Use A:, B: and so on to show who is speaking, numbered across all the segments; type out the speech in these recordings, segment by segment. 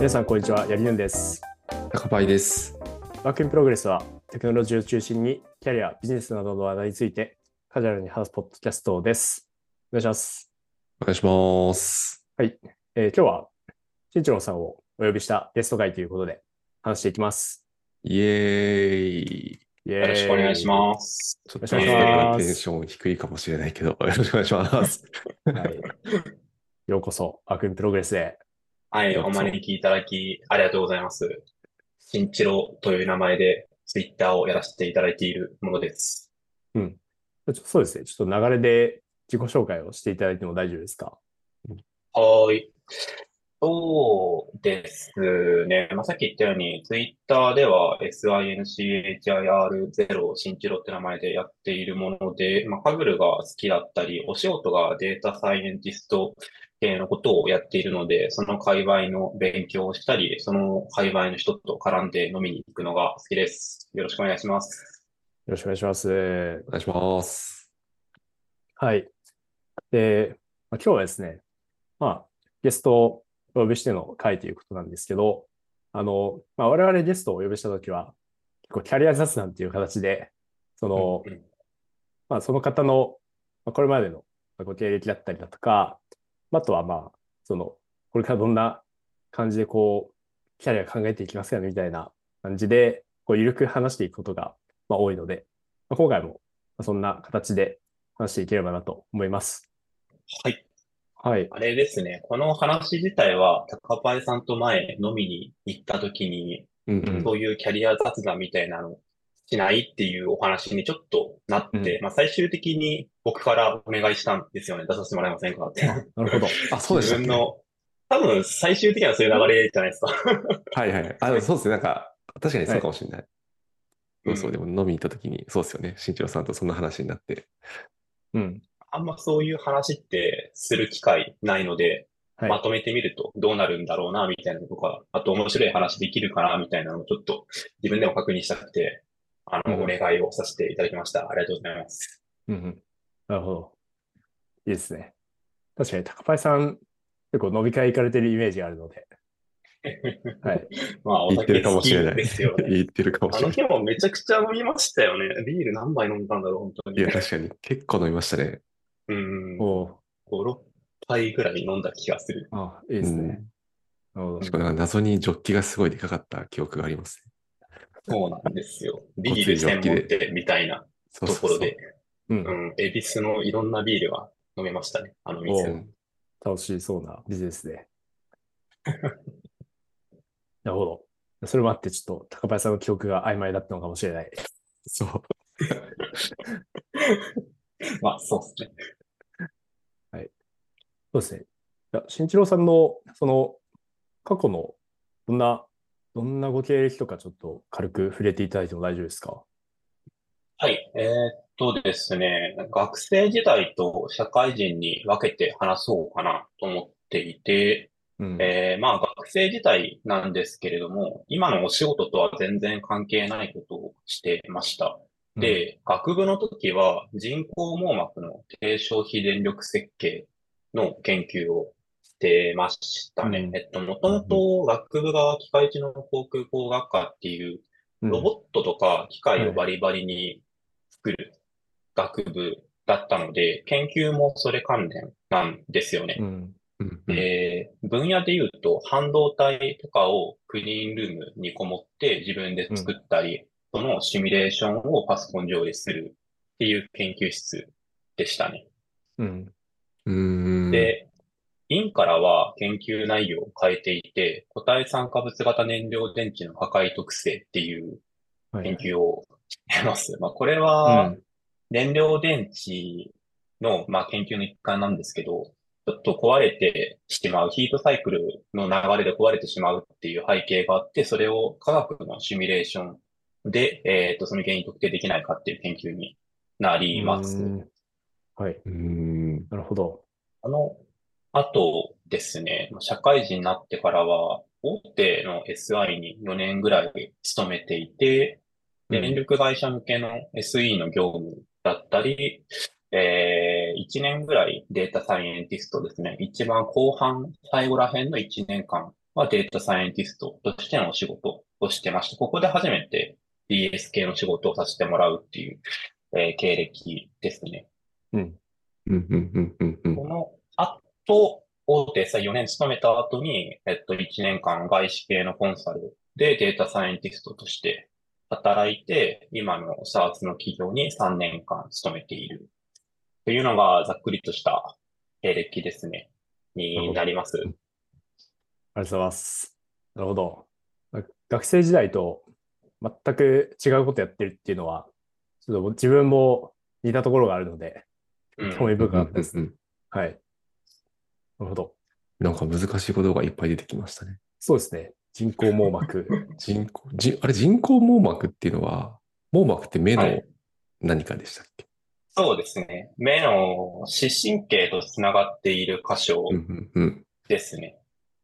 A: 皆さん、こんにちは。やりぬんです。
B: 高パイです。
A: Work in Progress は、テクノロジーを中心に、キャリア、ビジネスなどの話題について、カジュアルに話すポッドキャストです。お願いします。
B: お願いします。
A: えー今日は、新一郎さんをお呼びしたゲスト回ということで、話していきます。
B: イエーイ。
A: イエーイ
C: よろしくお願いします。
B: ちょっと
A: お願いします
B: テンション低いかもしれないけど、よろしくお願いします。
A: はい。ようこそ、 Work in Progress へ。
C: はい、お招きいただきありがとうございます。新一郎という名前でツイッターをやらせていただいているものです。
A: ちょそうですね。ちょっと流れで自己紹介をしていただいても大丈夫ですか？
C: はーい。そうですね。まあ、さっき言ったように、ツイッターでは SINCHIR0 新一郎って名前でやっているもので、まあ、 Kaggle が好きだったり、お仕事がデータサイエンティスト系のことをやっているので、その界隈の勉強をしたり、その界隈の人と絡んで飲みに行くのが好きです。よろしくお願いします。
A: よろしくお願いします。
B: お願いします。
A: はい。で、まあ、今日はですね、まあ、ゲストをお呼びしての会ということなんですけど、あの、まあ、我々ゲストをお呼びしたときは、結構キャリア雑談っていう形で、その、
C: うん
A: まあ、その方の、まあ、これまでのまあご経歴だったりだとか、あとはまあ、その、これからどんな感じでこう、キャリア考えていきますかねみたいな感じで、こう、ゆるく話していくことが、まあ、多いので、まあ、今回もまあそんな形で話していければなと思います。
C: はい。
A: はい。
C: あれですね。この話自体は、高パイさんと前飲みに行った時に、
B: うんうん。
C: そういうキャリア雑談みたいなのしないっていうお話にちょっとなって、まあ最終的に僕からお願いしたんですよね。出させてもらえませんかって。
A: なるほど。
B: あ、そうでしたっけ？
C: 自分の、多分最終的にはそういう流れじゃないですか。
B: はいはい。あ、そうですね。なんか、確かにそうかもしれない。そうそう。
C: うん
B: でも飲みに行った時に、そうですよね。新一郎さんとそんな話になって。
A: うん。
C: あんまそういう話ってする機会ないので、
A: はい。
C: まとめてみるとどうなるんだろうな、みたいなのとか、あと面白い話できるかな、みたいなのをちょっと自分でも確認したくて、あの、
A: うん
C: お願いをさせていただきました。ありがとうございます。
A: うんうん。なるほど。いいですね。確かに、高パイさん、結構飲み会行かれてるイメージがあるので、はい。
C: まあ、お
B: 言ってるかもしれない。
C: ですよね。
B: 言ってるかも
C: あ
B: しれない。
C: の日もめちゃくちゃ飲みましたよね。ビール何杯飲んだんだろう、本当に。
B: いや、確かに。結構飲みましたね。
C: うん。5、
A: おう
C: 6杯ぐらい飲んだ気がする。
A: あ、いいですね。なるほど
B: しかもなんか謎にジョッキがすごいでかかった記憶がありますね。
C: そうなんですよ。ビール専門店みたいな。ところで、
A: うん
C: う。ん、恵比寿のいろんなビールは飲めましたね。あの店
A: 楽しそうなビジネスで。なるほど。それもあって、ちょっと高パイさんの記憶が曖昧だったのかもしれない。
B: そう。
C: まあ、そうですね。
A: そうですね。いや、新一郎さんの、その、過去の、どんな、どんなご経歴とかちょっと軽く触れていただいても大丈夫ですか？
C: はい。えーっとですね、学生時代と社会人に分けて話そうかなと思っていて、
A: うん。
C: えーまあ学生時代なんですけれども、今のお仕事とは全然関係ないことをしてました。で、学部の時は人工網膜の低消費電力設計の研究をしてましたね。
A: うん
C: えっと、もともと学部が機械知能航空工学科っていう
A: うん、
C: ロボットとか機械をバリバリに作る学部だったので、研究もそれ関連なんですよね。
A: うん。
B: うんうん
C: えー分野で言うと、半導体とかをクリーンルームにこもって自分で作ったり、そのシミュレーションをパソコン上でするっていう研究室でしたね。
A: うん。
C: で、院からは研究内容を変えていて、固体酸化物型燃料電池の破壊特性っていう
A: はい
C: 研究をしてます。まあ、これ
A: う
C: は
A: ん。
C: 燃料電池の、まあ、研究の一環なんですけど、ちょっと壊れてしまう、ヒートサイクルの流れで壊れてしまうっていう背景があって、それを科学のシミュレーションで、えっと、その原因特定できないかっていう研究になります。
A: うんはい。
B: うーん。
A: なるほど。
C: あの、あとですね、社会人になってからは、大手の SI に4年ぐらい勤めていて、
A: うん
C: 電力会社向けの SE の業務だったり、えー、1年ぐらいデータサイエンティストですね。一番後半、最後ら辺の1年間はデータサイエンティストとしてのお仕事をしてまして、ここで初めて DS 系の仕事をさせてもらうっていう、えー経歴ですね。
A: うん。
B: うんうんうんうんうん
C: この後、大手さ4年勤めた後に、えっと、1年間外資系のコンサルでデータサイエンティストとして働いて、今の SARS の企業に3年間勤めている。というのがざっくりとした経歴ですね。になります。
A: ありがとうございます。なるほど。ま学生時代と全く違うことやってるっていうのは、ちょっと自分も似たところがあるので、
C: うん
A: 興味深かったです。
B: うんうん
A: はい。なるほど。
B: なんか難しいことがいっぱい出てきましたね。
A: そうですね。人工網膜。
B: 人工、じあれ人工網膜っていうのは、網膜って目の
C: はい
B: 何かでしたっけ、
C: そうですね。目の視神経とつながっている箇所
B: うんうん
C: ですね。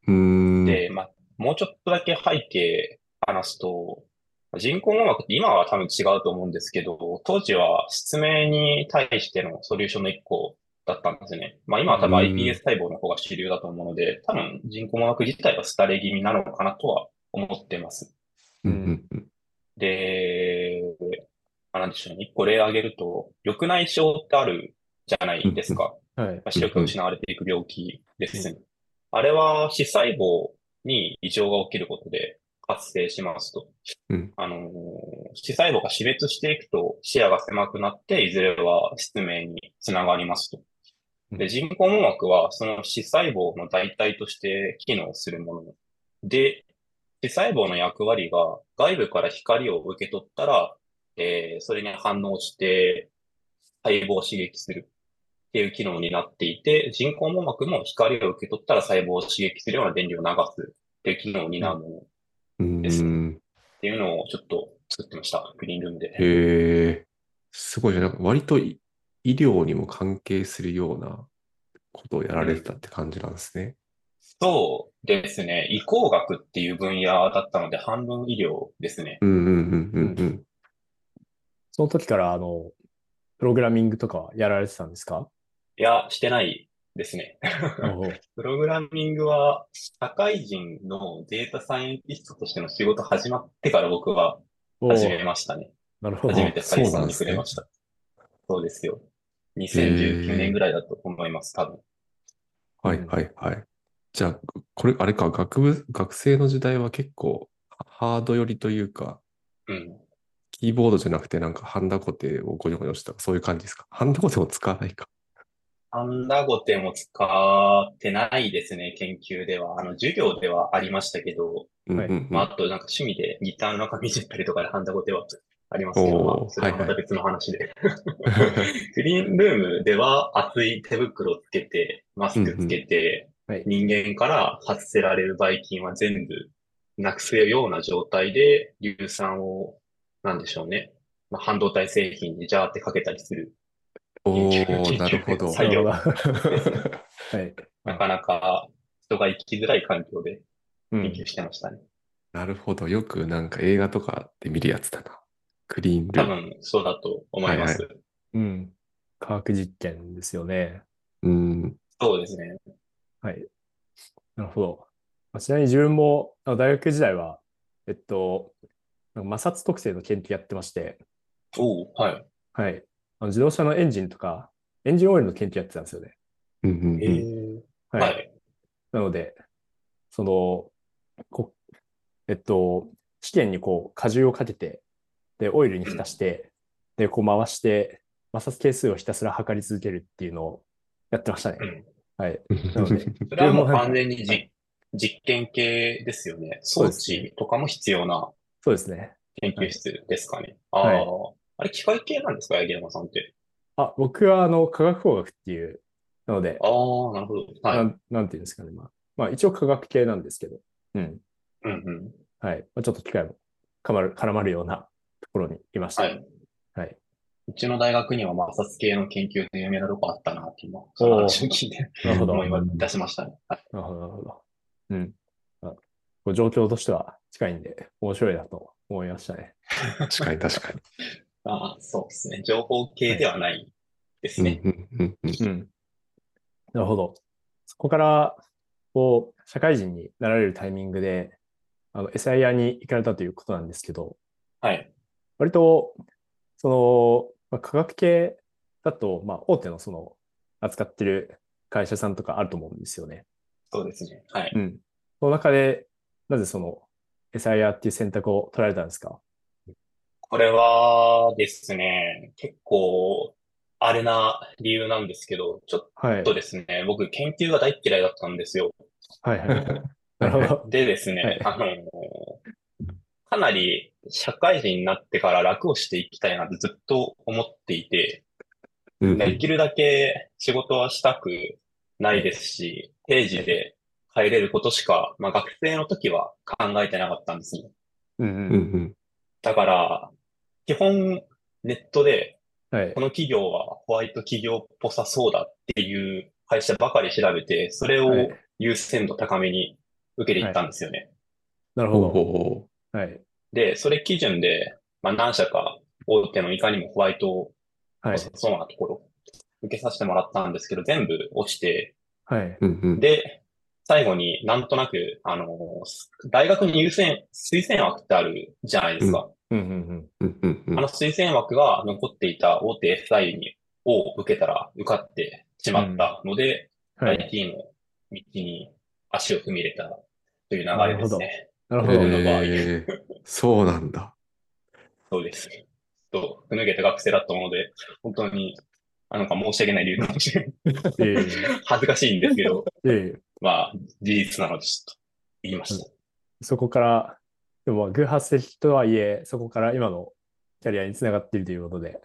B: うん。うーん。
C: で、まあ、もうちょっとだけ背景話すと、人工網膜って今は多分違うと思うんですけど、当時は失明に対してのソリューションの一個だったんですね。まあ今は多分
B: うん
C: iPS 細胞の方が主流だと思うので、多分人工網膜自体は廃れ気味なのかなとは思ってます。
B: うん
C: で、まあ、なんでしょうね。一個例挙げると、緑内障ってあるじゃないですか。
A: はい。
C: まあ視力が失われていく病気ですね。あれは視細胞に異常が起きることで発生しますと。
B: うん
C: あのー視細胞が死滅していくと視野が狭くなって、いずれは失明につながりますと。で、人工網膜はその視細胞の代替として機能するもので、視細胞の役割が外部から光を受け取ったら、えーそれに反応して細胞を刺激するっていう機能になっていて、人工網膜も光を受け取ったら細胞を刺激するような電流を流すっていう機能を担うものです
B: うん。
C: ていうのをちょっと作ってました。グリーンルームで。
B: へえ。すごいね。なんか割と医医療にも関係するようなことをやられてたって感じなんですね。
C: そうですね。移行学っていう分野だったので、半分医療ですね。
B: うんうんうんうんうん。
A: その時から、あの、プログラミングとかはやられてたんですか？
C: いや、してないですね。プログラミングは、社会人のデータサイエンティストとしての仕事始まってから僕は始めましたね。
A: なるほど
C: 初。めて
B: そう
C: Python に触れました。そうですよ。2019年ぐらいだと思います、多分。
B: はいはいはい。じゃあ、これ、あれか、学部、学生の時代は結構ハード寄りというか、
C: うん。
B: キーボードじゃなくてなんかハンダゴテをゴニョゴニョした、そういう感じですか？ハンダゴテも使わないか。
C: ハンダゴテも使ってないですね、研究では。あの、授業ではありましたけど、
A: はい
B: うんうんうん
C: まあ、あとなんか趣味でギターの中見せたりとかでハンダゴテはありますけど、それはまた別の話で。グリーンルームでは厚い手袋をつけて、マスクつけて、
A: はい
C: 人間から発せられるばい菌は全部なくすような状態で硫酸を、なんでしょうね。まあ、半導体製品にジャーってかけたりする。
B: おー、なるほど。
C: 作業
A: なるほどはい。
C: なかなか人が生きづらい環境で
A: うん
C: 研究してましたね。
B: なるほど。よくなんか映画とかで見るやつだな。クリーンル
C: 多
B: ーム。
C: 分そうだと思います。
B: はい
A: うん。科学実験ですよね。
B: うん。
C: そうですね。
A: はい。なるほど。まあちなみに自分もあの大学時代は、えっと、なんか摩擦特性の研究やってまして、
C: おおはい。
A: はい。あの自動車のエンジンとか、エンジンオイルの研究やってたんですよね。
B: うんうんうん
C: え
A: は。
C: はいい。
A: なので、その、こえっと、試験にこう、荷重をかけて、で、オイルに浸して、で、こう回して、摩擦係数をひたすら測り続けるっていうのをやってましたね。
C: うん
A: はい。なので、
C: それはもう完全にじ実験系ですよね。装置とかも必要な
A: そうですね。
C: 研究室ですかね。あ
A: はい
C: あ、あれ機械系なんですか、八木山さんって。
A: あ、僕はあの、科学工学っていう、なので、
C: ああ、なるほど。はい。
A: なん、なんていうんですかね。まあ、まあ、一応科学系なんですけど、うん。
C: うんうん。
A: はい。まあ、ちょっと機会も絡まる、絡まるようなろにいました。
C: はい。
A: はい。
C: うちの大学には摩擦系の研究で有名なとこあったなって今、その話を聞いて
A: なるほど。
C: 思い
A: なる
C: 出しましたね。はい
A: ほど、なるほど。うん。あこう状況としては近いんで、面白いなと思いましたね。
B: 確かに確かに。
C: ああ、そうですね。情報系ではないですね。
B: うんうんうんうん
A: うん。なるほど。そこから、こう、社会人になられるタイミングで、あの、SIR に行かれたということなんですけど、
C: はい。
A: 割と、その、まあ、科学系だと、まあ、大手のその、扱ってる会社さんとかあると思うんですよね。
C: そうですね。はい。
A: うん。その中で、なぜその、SIR っていう選択を取られたんですか？
C: これはですね、結構、あれな理由なんですけど、ちょっ
A: はい。
C: とですね、僕研究が大嫌いだったんですよ。
A: はいはいはい。なるほど。
C: でですね、あの、かなり社会人になってから楽をしていきたいなってずっと思っていて、
B: うんうん
C: できるだけ仕事はしたくないですし、定時で帰れることしか、まあ学生の時は考えてなかったんですね。
A: うん
B: うんう
A: うん。
B: ん
C: だから、基本ネットで
A: はい
C: こ。の企業はホワイト企業っぽさそうだっていう会社ばかり調べて、それを
A: はい
C: 優先度高めに受けていったんですよね。
A: なるほ
B: ほうほうほ
A: ど。はい。
C: で、それ基準で、まあ何社か大手のいかにもホワイト
A: はい。
C: そうなところ、受けさせてもらったんですけど、全部落ちて、
A: はい。
C: で、最後になんとなく、あの、大学に優先、推薦枠ってあるじゃないですか。あの推薦枠が残っていた大手 FI に、を受けたら受かってしまったので、
A: うん。はい。
C: IT の道に足を踏み入れたという流れですね。
A: なるほど。
C: 僕の場合
B: へーそうなんだ。
C: そうです。と、ふぬけた学生だったもので、本当に、あなんか申し訳ない理由かもしれない。
A: ええ
C: 恥ずかしいんですけど、
A: ええ
C: まあ、事実なのでちょっと言いました。
A: そこから、でも、偶発的とはいえ、そこから今のキャリアにつながっているということで。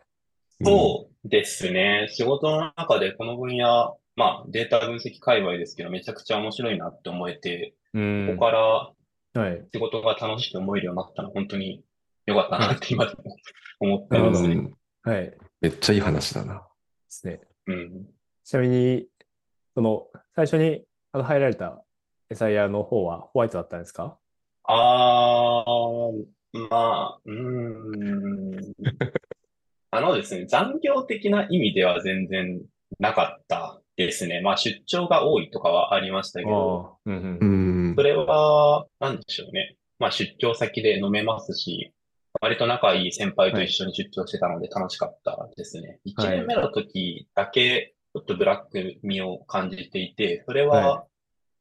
C: そうですね。仕事の中でこの分野、まあ、データ分析界隈ですけど、めちゃくちゃ面白いなって思えて、
A: うん
C: ここから
A: はい。
C: 仕事が楽しく思えるようになったのは本当に良かったなって今でも思ってますね。
B: うん
A: はい。で
B: めっちゃいい話だな。
A: すね。
C: うん。
A: ちなみに、その、最初にあの入られた SIR の方はホワイトだったんですか？
C: あー、まあ、うーん。あのですね、残業的な意味では全然なかったですね。まあ、出張が多いとかはありましたけど。
A: うんう。
B: うんん
C: そ。れは、なんでしょうね。まあ、出張先で飲めますし、割と仲いい先輩と一緒に出張してたので楽しかったですね。1
A: はい
C: 年目の時だけ、ちょっとブラック味を感じていて、それ
A: は
C: は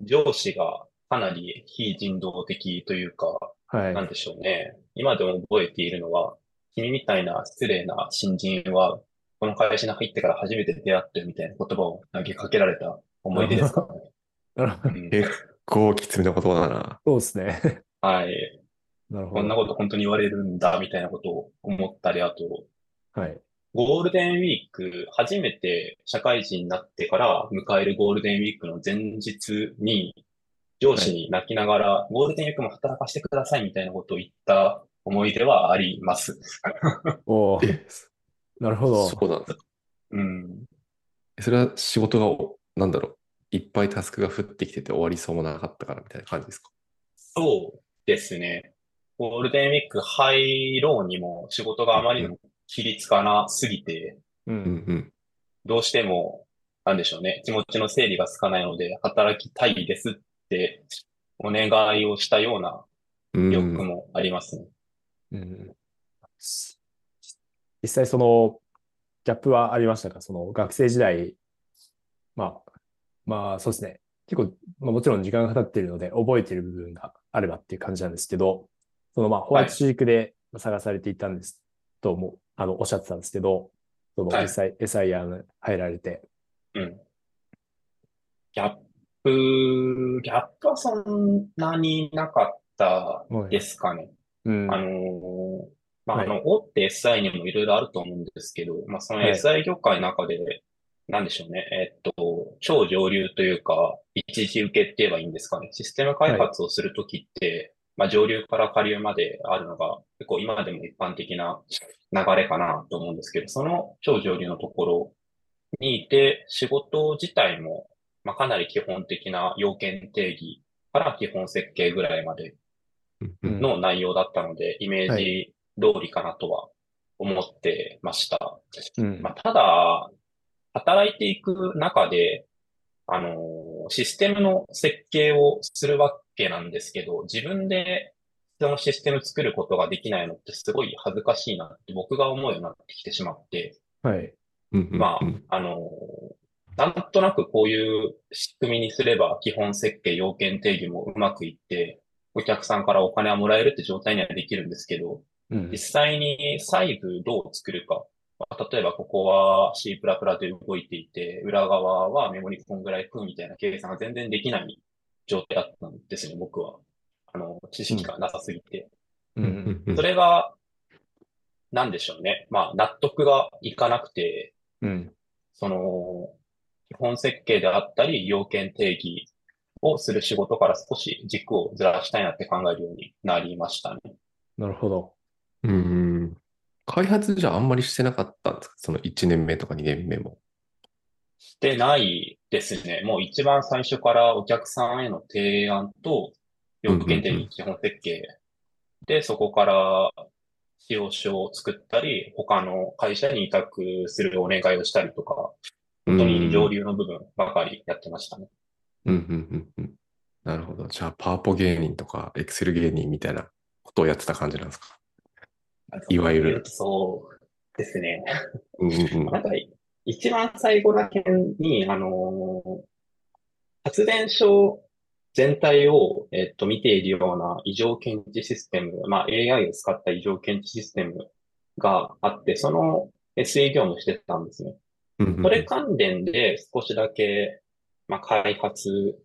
C: 上司がかなり非人道的というか、
A: はい。
C: なんでしょうね。今でも覚えているのは、君みたいな失礼な新人は、この会社に入ってから初めて出会ってみたいな言葉を投げかけられた思い出ですか？らね。
A: なるほど。
C: うん
B: 結構きつめな言葉だな。
A: そうですね。
C: はい。
A: なるほ
C: こんな
A: ど。
C: こと本当に言われるんだ、みたいなことを思ったり、あと、
A: はい。
C: ゴールデンウィーク、初めて社会人になってから迎えるゴールデンウィークの前日に、上司に泣きながら、ゴールデンウィークも働かせてくださいみたいなことを言った思い出はあります。
A: おなるほど。
B: そうなんだ。
C: うん。
B: それは仕事がお、なんだろう。いっぱいタスクが降ってきてて終わりそうもなかったからみたいな感じですか？
C: そうですね。ゴールデンウィーク入ろうにも仕事があまりにも規律かなすぎて、
A: う。
B: うんん
C: どうしても、なんでしょうね、気持ちの整理がつかないので、働きたいですってお願いをしたような
B: うん。
C: 欲
B: うん。
C: もありますね。
A: うん。実際その、ギャップはありましたか？その学生時代、まあ、まあそうですね。結構、まあ、もちろん時間が経っているので覚えている部分があればっていう感じなんですけど、そのまあホワイト主軸で探されていたんですとも、あの、おっしゃってたんですけど、その
C: はい
A: 実際 SIR に入られて、
C: うん。ギャップ、ギャップはそんなになかったですかね。
A: うん。
C: あのーまあ、
A: はい
C: あの、大手 SI にもいろいろあると思うんですけど、まあ、その
A: はい
C: SI 業界の中で、なんでしょうね。えっと、超上流というか、一時受けって言えばいいんですかね。システム開発をするときって、まあ、上流から下流まであるのが、結構今でも一般的な流れかなと思うんですけど、その超上流のところにいて、仕事自体も、まあ、かなり基本的な要件定義から基本設計ぐらいまでの内容だったので、イメージ通りかなとは思ってました。
A: うん
C: まあ、ただ、働いていく中で、あのーシステムの設計をするわけなんですけど、自分でそのシステム作ることができないのってすごい恥ずかしいなって僕が思うようになってきてしまって、
A: はい。
C: ま
B: うん
C: あ、あの、なんとなくこういう仕組みにすれば基本設計、要件定義もうまくいって、お客さんからお金はもらえるって状態にはできるんですけど、
A: うん
C: 実。際に細部どう作るか。まあ例えばここは C++ で動いていて、裏側はメモリこんぐらい食うみたいな計算が全然できない状態だったんですね、僕は。あの、知識がなさすぎて。それが、なんでしょうね。まあ、納得がいかなくて、
A: うん。
C: その、基本設計であったり、要件定義をする仕事から少し軸をずらしたいなって考えるようになりましたね。
A: なるほど。
B: うんうん開発じゃあんまりしてなかったんですか？その1年目とか2年目も。
C: してないですね。もう一番最初からお客さんへの提案と、要件定
B: うんうんうん
C: 義、基本設計で、そこから使用書を作ったり、他の会社に委託するお願いをしたりとか、本当に上流の部分ばかりやってましたね。
B: うんうんうんうん。なるほど。じゃあ、パワポ芸人とか、エクセル芸人みたいなことをやってた感じなんですか？いわゆる。
C: そうですね。
B: うん。
C: なんか、一番最後だけに、あのー発電所全体を、えっと、見ているような異常検知システム、まあ、AI を使った異常検知システムがあって、その SE 業務してたんですね。それ関連で少しだけ、まあ、開発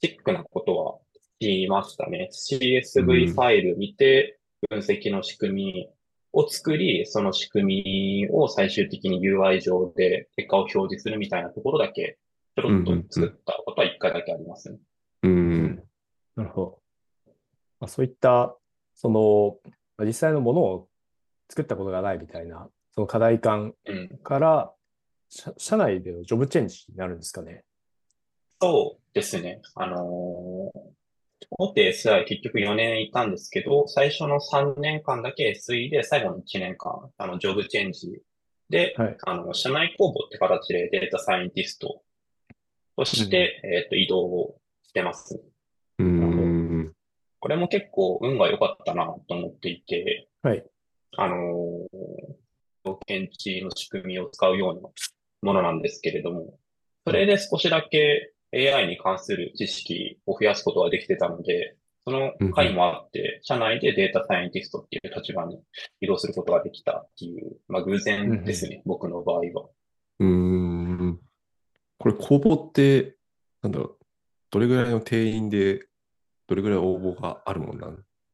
C: チックなことはしましたね。CSV ファイル見て、分析の仕組みを作り、その仕組みを最終的に UI 上で結果を表示するみたいなところだけ、ちょろっと作ったことは一回だけありますね。
B: うん
A: なるほど。まあ、そういった、その、まあ実際のものを作ったことがないみたいな、その課題感
C: うん。
A: から、社社内でのジョブチェンジになるんですかね。
C: そうですね。あのー大手 SI 結局4年いたんですけど、最初の3年間だけ SE で最後の1年間、あの、ジョブチェンジで、
A: はい。
C: あの、社内公募って形でデータサイエンティストとして、えっと、移動をしてます。
B: うんうん
C: これも結構運が良かったなと思っていて、
A: はい。
C: あのー、要件値の仕組みを使うようなものなんですけれども、それで少しだけ AI に関する知識を増やすことができてたので、その回もあって、社内でデータサイエンティストっていう立場に移動することができたっていう、まあ偶然ですね、僕の場合は。
B: うんうんこれ、公募って、なんだろう、どれぐらいの定員で、どれぐらい応募があるもんな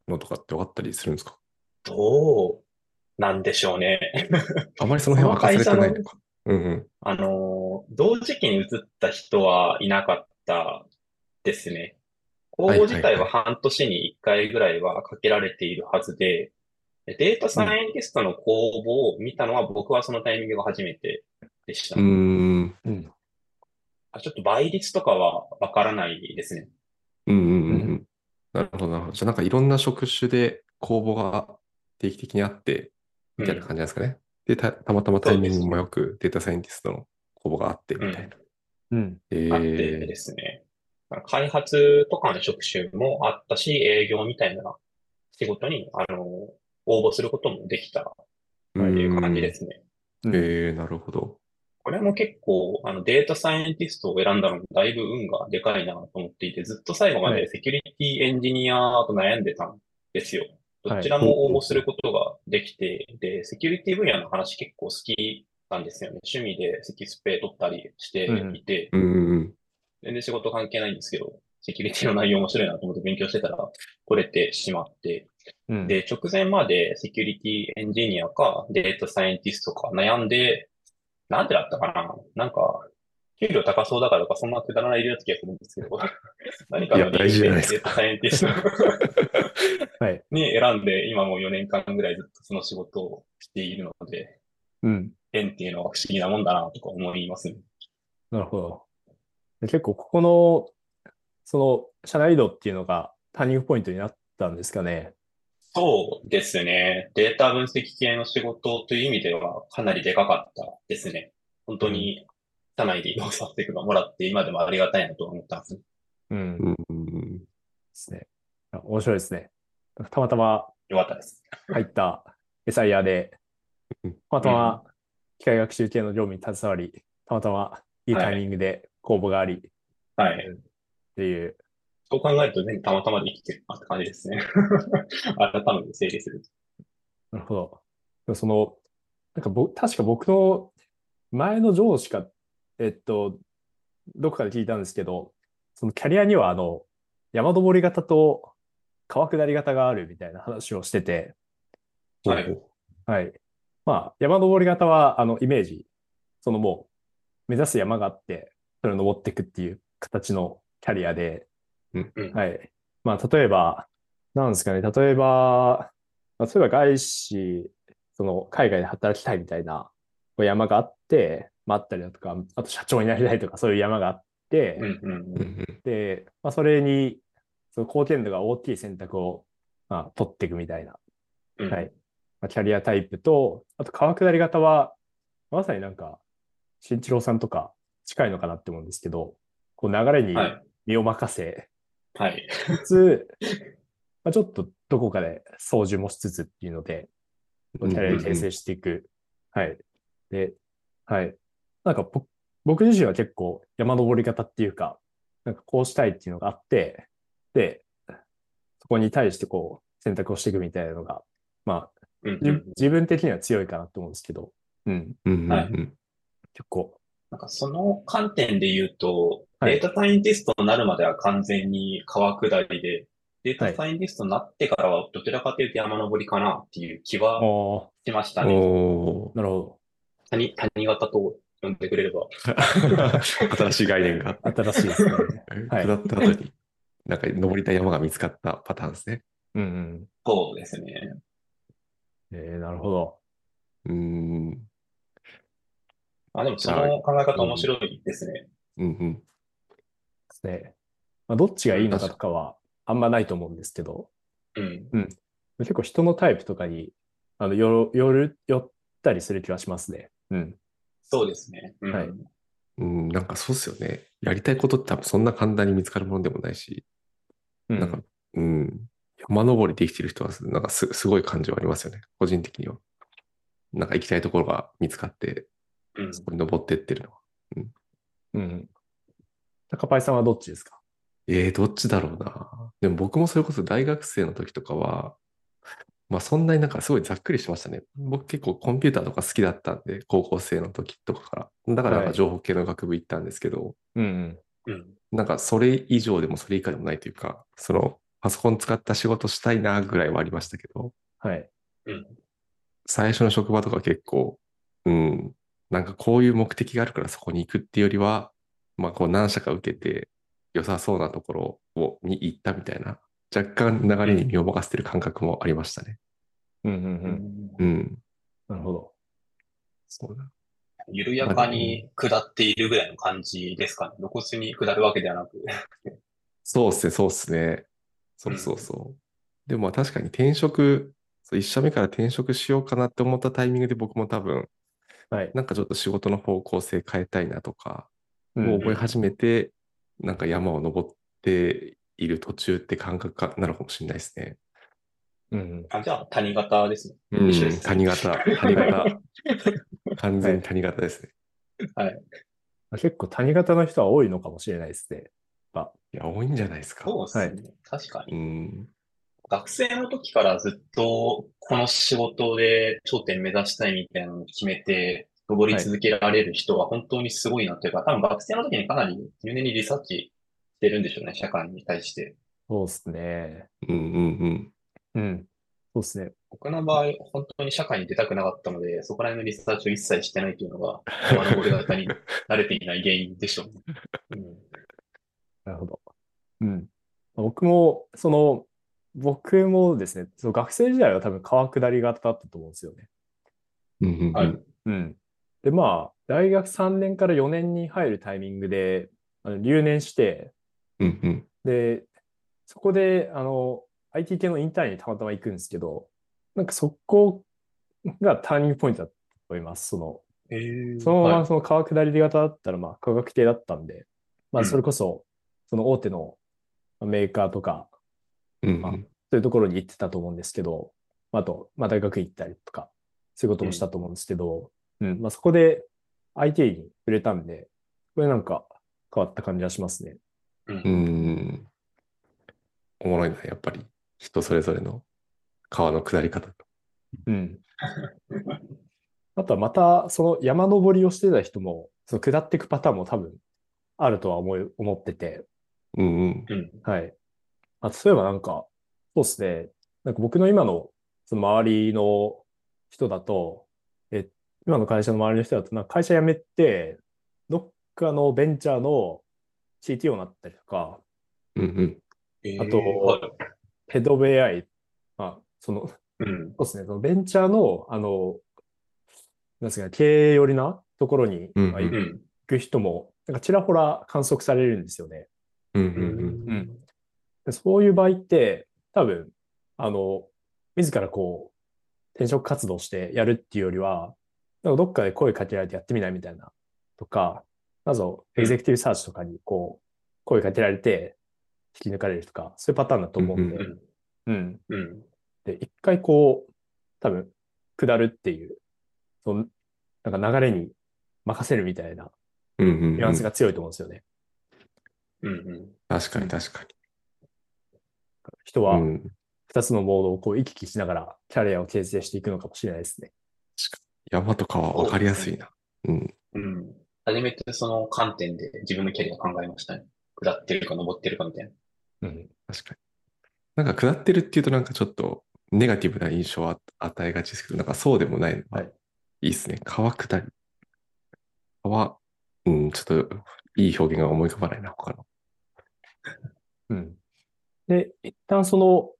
B: のとかって分かったりするんですか？
C: どうなんでしょうね。
B: あまりその辺は明かされてないのか。うんうん。
C: あのー、同時期に移った人はいなかったですね。公募自体は半年に1回ぐらいはかけられているはずで、データサイエンティストの公募を見たのは僕はそのタイミングが初めてでした。
B: うーん。
A: うん。
C: あちょっと倍率とかはわからないですね。
B: うんうんうんうん。なるほど、なるほど。じゃあなんかいろんな職種で公募が定期的にあって、みたいな感じなんですかね。で、た、たまたまタイミングもよくデータサイエンティストの公募があって、みたいな。
A: うん。
B: え
C: あって
B: ー
C: ですね。開発とかの職種もあったし、営業みたいな仕事に、あの、応募することもできたという感じですね。
B: うんえー、なるほど。
C: これも結構、あの、データサイエンティストを選んだのもだいぶ運がでかいなと思っていて、ずっと最後ま
A: はい
C: でセキュリティエンジニアと悩んでたんですよ。
A: はい
C: どちらも応募することができて、で、セキュリティ分野の話結構好きなんですよね。趣味でセキスペ取ったりしていて。全然仕事関係ないんですけど、セキュリティの内容面白いなと思って勉強してたら、取れてしまって、
A: うん。
C: で、直前までセキュリティエンジニアかデータサイエンティストか悩んで、なんでだったかななんか、給料高そうだからか、そんなくだらない理由だった気がするんですけど、何かの
B: いや大事じゃないです
C: データサイエンティスト
A: はい。
C: に選んで、今もう4年間ぐらいずっとその仕事をしているので、
A: うん。
C: 縁っていうのは不思議なもんだなとか思いますね。
A: なるほど。で結構ここの、その、社内移動っていうのがターニングポイントになったんですかね。
C: そうですね。データ分析系の仕事という意味ではかなりでかかったですね。本当に社内で移動させてもらって、今でもありがたいなと思ったんですね。
A: うん。で
B: うん。うん。
A: すね。あ面白いですね。たまたま
C: よかったです。
A: 入ったエサイヤで、たまたま機械学習系の業務に携わり、たまたまいいタイミングで公募があり、っ
C: はい。
A: ていう、
C: そう考えると全部たまたまで生きてるなって感じですね。改めて整理すると。
A: なるほど。その、なん。かぼ、確か僕の前の上司か、えっと、どこかで聞いたんですけど、そのキャリアにはあの、山登り型と川下り型があるみたいな話をしてて、
C: はい
A: はい。まあ、山登り型は、あの、イメージ、そのもう、目指す山があって、それを登っていくっていう形のキャリアで、
C: うん。
A: はい。まあ、例えば、なんですかね、例えば、まあ例えば外資、その、海外で働きたいみたいな山があって、まあ、あったりだとか、あと社長になりたいとか、そういう山があって、
C: うんうん
B: ううんうん
A: で、まあ、それに、その貢献度が大きい選択を、まあ、取っていくみたいな、
C: うん。
A: はい。まあ、キャリアタイプと、あと川下り型は、まさになんか、新一郎さんとか近いのかなって思うんですけど、こう流れに
C: はい。
A: 身を任せ
C: はい。
A: つつ、まあ、ちょっとどこかで操縦もしつつっていうので、キャリアに訂正していく。はい。で、はい。なんかぼ僕自身は結構山登り型っていうか、なんかこうしたいっていうのがあって、で、そこに対してこう選択をしていくみたいなのが、まあ、じ
C: うんうん。
A: 自分的には強いかなと思うんですけど、うん、
B: うんうん
C: はい。
B: うん
A: 結構、
C: なんかその観点で言うと、
A: はい。
C: データサイエンティストになるまでは完全に川下りで、データサイエンティストになってからはどちらかというと山登りかなっていう気は
A: お
C: しましたね。
A: なるほ
C: 谷、谷型と呼んでくれれば。
B: ー 新しい概念が。
A: ど。新しいですね。はい
B: 下った後に、なんか登りたい山が見つかったパターンですね。
A: うんうん。
C: そうですね。
A: えー、なるほど。
B: うーん。
C: まあでもその考え方面白いですね。
B: うんうん。
A: ですね。まあ、どっちがいいのかとかはあんまないと思うんですけど、
C: うん。
A: 結構人のタイプとかに、あの、よる、よる、寄ったりする気はしますね。うん。
C: そうですね。うん
A: はい
B: うん、なんかそうっすよね。やりたいことって多分そんな簡単に見つかるものでもないし、
A: うん
B: なんか、うん、山登りできてる人は、なんかす、すごい感じはありますよね。個人的には。なんか行きたいところが見つかって、
C: うん。
B: そこに登ってってるのは。
A: うん。高パイさんはどっちですか？
B: えー、どっちだろうな。でも僕もそれこそ大学生の時とかは、まあそんなになんかすごいざっくりしましたね。僕結構コンピューターとか好きだったんで、高校生の時とかから。だからなんか情報系の学部行ったんですけど、
A: うん
C: うん。
B: なんかそれ以上でもそれ以下でもないというか、そのパソコン使った仕事したいなぐらいはありましたけど、
A: はい。
C: うん。
B: 最初の職場とか結構、うん、なんかこういう目的があるからそこに行くっていうよりは、まあこう何社か受けて良さそうなところをに行ったみたいな、若干流れに身を任せてる感覚もありましたね。
A: うんうんう。
C: うんん
B: うん。
A: なるほど。
B: そうだ。
C: 緩やかに下っているぐらいの感じですかね。露骨に下るわけではなく。
B: そうっすね、そうっすね。そうそうそう。でもまあ確かに転職、そう一社目から転職しようかなって思ったタイミングで僕も多分、
A: はい。
B: なんかちょっと仕事の方向性変えたいなとか、
A: うん
B: を覚え始めて、なんか山を登っている途中って感覚かなのかもしれないですね。
A: うん
C: あ、じゃあ谷型ですね。
B: うん谷型、谷型、完全に谷型ですね。
C: はい。
A: 結構谷型の人は多いのかもしれないですね。
B: いや、多いんじゃないですか。
C: そうですね。確か
B: う
C: に。
B: ん。
C: 学生の時からずっとこの仕事で頂点目指したいみたいなのを決めて、登り続けられる人は本当にすごいなというか、多分学生の時にかなり入念にリサーチしてるんでしょうね、社会に対して。
A: そうですね。
B: うんうんうん。
A: うん。そうですね。
C: 僕の場合、本当に社会に出たくなかったので、そこら辺のリサーチを一切してないというのが、山登り型に慣れていない原因でしょうね。うん
A: なるほど。うん。僕も、その、僕もですね、その学生時代は多分川下り型だったと思うんですよね。
B: うんうんうん
C: はい
A: うん。で、まあ、大学3年から4年に入るタイミングで、あの留年して、
B: うんうん
A: で、そこで、あの、IT 系のインターンにたまたま行くんですけど、なんかそこがターニングポイントだと思います。その、
C: えー
A: そのま
C: はい
A: まその川下り型だったら、まあ、科学系だったんで、まあ、
C: うん
A: それこそ、その大手のメーカーとか、あ
B: うんうん。
A: そういうところに行ってたと思うんですけど、あと、まあ、大学行ったりとか、そういうこともしたと思うんですけど、うん、まあ、そこで IT に触れたんで、これなんか変わった感じがしますね。
C: うん
B: うん。おもろいな、やっぱり。人それぞれの川の下り方と。
A: うん。あとはまた、その山登りをしてた人も、その下っていくパターンも多分あるとは思い、思ってて、
B: うんうん。
C: うん。
A: はい。あ、例えばなんか、そうですね。なんか僕の今の、その周りの人だと、え、今の会社の周りの人だと、なんか会社辞めて、どっかのベンチャーの CTO になったりとか、
B: うんうん。
C: え
A: あと
C: はい
A: ヘッドオブ AI、まあ、その、
C: うん。
A: そうですね、そのベンチャーの、あの、なんですかね、経営寄りなところに、
B: うんうん
A: まあ行
C: うん。
A: く人も、なんかちらほら観測されるんですよね。
B: うんうん
A: うんでそういう場合って、多分、あの、自らこう、転職活動してやるっていうよりは、なんかどっかで声かけられてやってみないみたいな、とか、まず、エグゼクティブサーチとかにこう、声かけられて、引き抜かれるとか、そういうパターンだと思うんで、
C: うん。
A: で、一回こう、多分、下るっていう、その、なんか流れに任せるみたいな
B: うんうんうん。
A: ニュアンスが強いと思うんですよね。
C: うん。うん。
B: 確かに確か
A: 人は
B: に。うん。
A: 二つのモードをこう行き来しながらキャリアを形成していくのかもしれないですね。
B: 山とかは分かりやすいな。うん。
C: うん。初めてその観点で自分のキャリアを考えましたね。下ってるか登ってるかみたいな。
A: うん。
B: 確かに。なんか下ってるっていうとなんかちょっとネガティブな印象を与えがちですけど、なんかそうでもないのが
A: はい
B: いいですね。川下り。川、うん、ちょっといい表現が思い浮かばないな、他の。
A: うん。で、一旦その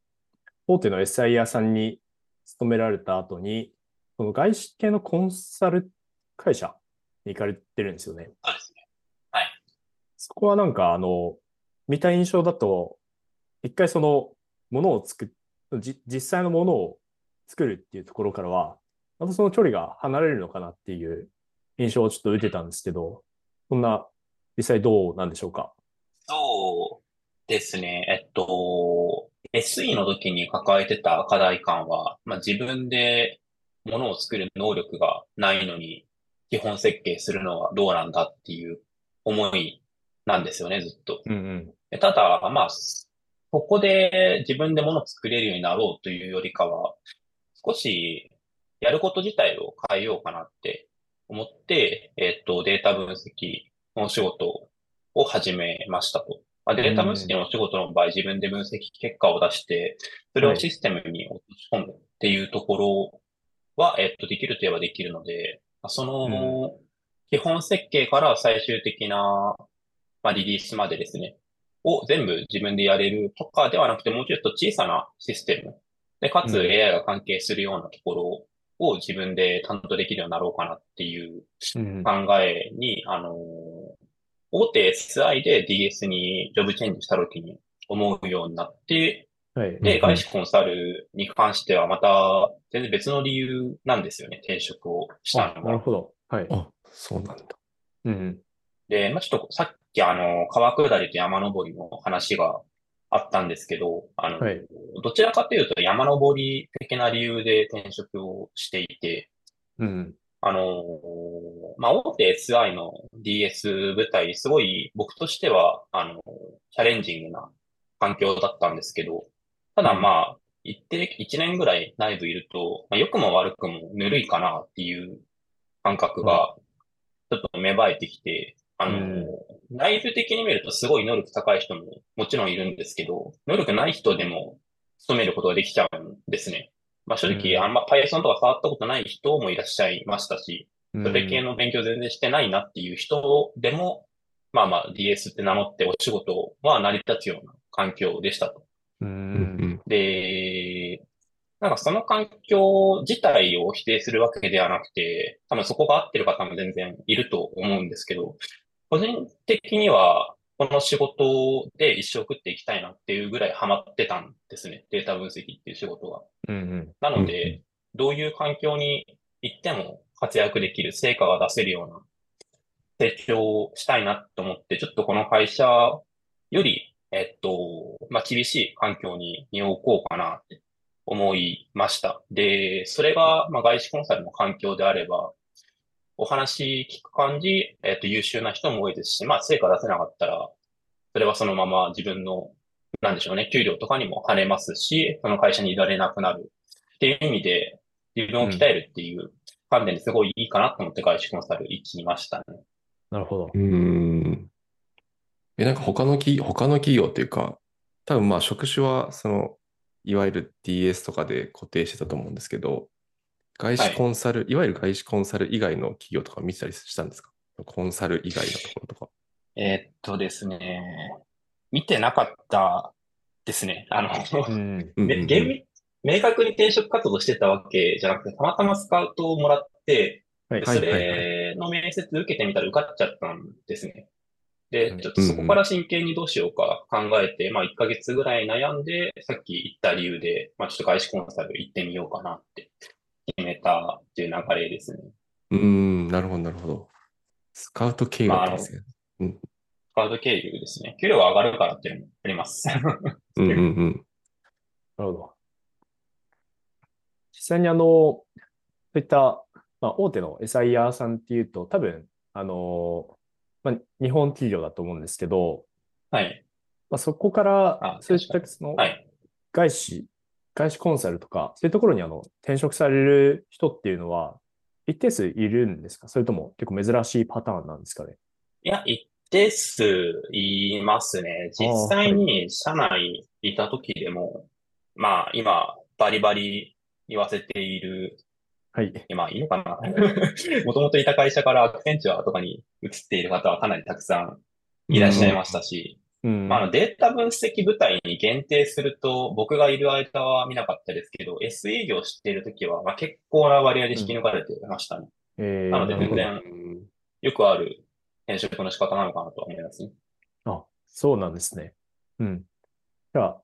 A: 大手の SIR さんに勤められた後に、その外資系のコンサル会社に行かれてるんですよね。
C: そうですね。
A: そこはなんかあの、見た印象だと、一回そのものを作っ、じ実際のものを作るっていうところからは、またその距離が離れるのかなっていう印象をちょっと受けたんですけど、そんな実際どうなんでしょうか？
C: そうですね。えっと、SE の時に抱えてた課題感は、まあ、自分で物を作る能力がないのに、基本設計するのはどうなんだっていう思いなんですよね、ずっと。
A: うんうん。
C: でただ、まあ、ここで自分で物を作れるようになろうというよりかは、少しやること自体を変えようかなって思って、えっと、データ分析のお仕事を始めましたと。まあ、データ分析のお仕事の場合、自分で分析結果を出して、それをシステムに落とし込むっていうところは、えっと、できるといえばできるので、まあその、基本設計から最終的な、まあ、リリースまでですね、を全部自分でやれるとかではなくて、もうちょっと小さなシステム。で、かつ
A: うん。
C: AI が関係するようなところを自分で担当できるようになろうかなっていう
A: うん。
C: 考えに、あのー大手 SI で DS にジョブチェンジした時に思うようになって、
A: はい。
C: で、
B: うん
C: 外資コンサルに関してはまた全然別の理由なんですよね、転職をした
A: あ、
C: のが。
A: なるほど。はい。
B: あ、そうなんだ。
A: うん
C: で、まあ、ちょっとさっきあの、川下りと山登りの話があったんですけど、あの、
A: はい
C: どちらかというと山登り的な理由で転職をしていて、
A: うん。うん。
C: あの、まあ、大手 SI の DS 部隊、すごい僕としては、あの、チャレンジングな環境だったんですけど、ただ
A: うん。
C: まあ、一定、一年ぐらい内部いると、まあ、良くも悪くもぬるいかなっていう感覚が、ちょっと芽生えてきて、あの、
A: うん。
C: 内部的に見るとすごい能力高い人ももちろんいるんですけど、能力ない人でも勤めることができちゃうんですね。まあ正直、
A: うん。
C: あんま Python とか触ったことない人もいらっしゃいましたし、
A: うん。
C: それ系の勉強全然してないなっていう人でも、まあまあ DS って名乗ってお仕事は成り立つような環境でしたと。
A: う。
B: うんん
C: で、なんかその環境自体を否定するわけではなくて、多分そこが合ってる方も全然いると思うんですけど、個人的にはこの仕事で一生食っていきたいなっていうぐらいハマってたんですね。データ分析っていう仕事が。
A: うんうん。
C: なの
B: うんう
C: で、どういう環境に行っても活躍できる、成果が出せるような成長をしたいなと思って、ちょっとこの会社より、えっと、まあ、厳しい環境に身を置こうかなって思いました。で、それが、まあ、外資コンサルの環境であれば、お話聞く感じ、えっと、優秀な人も多いですし、まあ、成果出せなかったら、それはそのまま自分の、なんでしょうね、給料とかにも跳ねますし、その会社にいられなくなるっていう意味で、自分を鍛えるっていう観点ですごいいいかなと思って外資コンサル行きましたね。
A: なるほど。
B: うん。え、なんか他の企、他の企業っていうか、多分まあ職種は、その、いわゆる DS とかで固定してたと思うんですけど、外資コンサル、はい、いわゆる外資コンサル以外の企業とか見てたりしたんですか？コンサル以外のところとか。
C: えー、っとですね、見てなかったですね。あの、明確に転職活動してたわけじゃなくて、たまたまスカウトをもらって、はい、それの面接受けてみたら受かっちゃったんですね。で、ちょっとそこから真剣にどうしようか考えて、まあ1ヶ月ぐらい悩んで、さっき言った理由で、まあちょっと外資コンサル行ってみようかなって決めたっていう流れですね。
B: うん、なるほど、なるほど。スカウト経由ですね、
C: まあ、うん。スカウト経由ですね。給料が上がるからっていうのもあります。
B: うんうんうん。
A: なるほど。実際にあの、そういった、まあ、大手の SIR さんっていうと、多分、あの、まあ、日本企業だと思うんですけど、
C: はい。
A: まあ、そこから、そういったその、外資、外資コンサルとか、そういうところにあの転職される人っていうのは、一定数いるんですか？それとも結構珍しいパターンなんですかね？
C: いや、一定数いますね。実際に社内いた時でも、はい、まあ今、バリバリ言わせている。
A: はい。
C: まあいいのかな。もともといた会社からアクセンチュアとかに移っている方はかなりたくさんいらっしゃいましたし、うん、まあ、データ分析部隊に限定すると、僕がいる間は見なかったですけど、SE 業しているときは、まあ、結構な割合で引き抜かれてましたね。うん、なので全然、よくある転職の仕方なのかなと思いますね。
A: あ、そうなんですね。うん。じゃ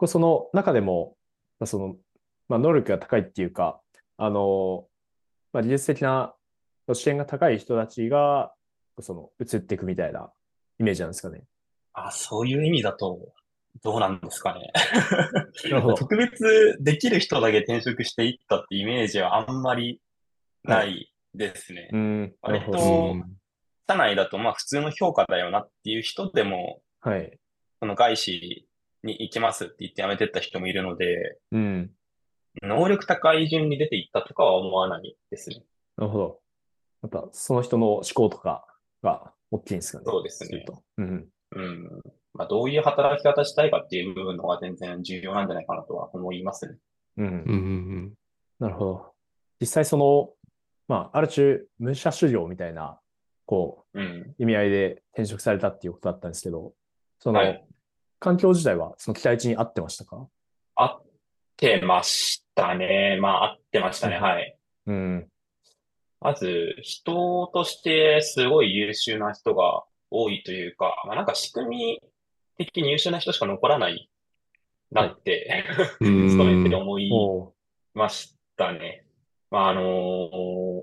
A: あ、その中でも、そのまあ、能力が高いっていうか、あの、まあ、技術的な視点が高い人たちが、その、移っていくみたいなイメージなんですかね。
C: あ、そういう意味だと、どうなんですかね。特別できる人だけ転職していったってイメージはあんまりないですね。
A: うん、
C: 割と、社内だとまあ普通の評価だよなっていう人でも、
A: はい。
C: その外資に行きますって言って辞めてった人もいるので、
A: うん。
C: 能力高い順に出ていったとかは思わないですね。
A: なるほど。やっぱその人の思考とかが大きいんですかね。
C: そうですね。
A: うん。
C: うん。まあ、どういう働き方したいかっていう部分のが全然重要なんじゃないかなとは思いますね。
A: うん。うん
B: うん、
A: なるほど。実際その、まあ、ある種、武者修行みたいな、こ
C: う、うん、
A: 意味合いで転職されたっていうことだったんですけど、その、はい、環境自体はその期待値に合ってましたか？
C: 合ってましたね。まあ、合ってましたね。はい。
A: うん。
C: まず、人としてすごい優秀な人が多いというか、まあなんか仕組み的に優秀な人しか残らないなって、はい、勤めてて思いましたね。まああのー、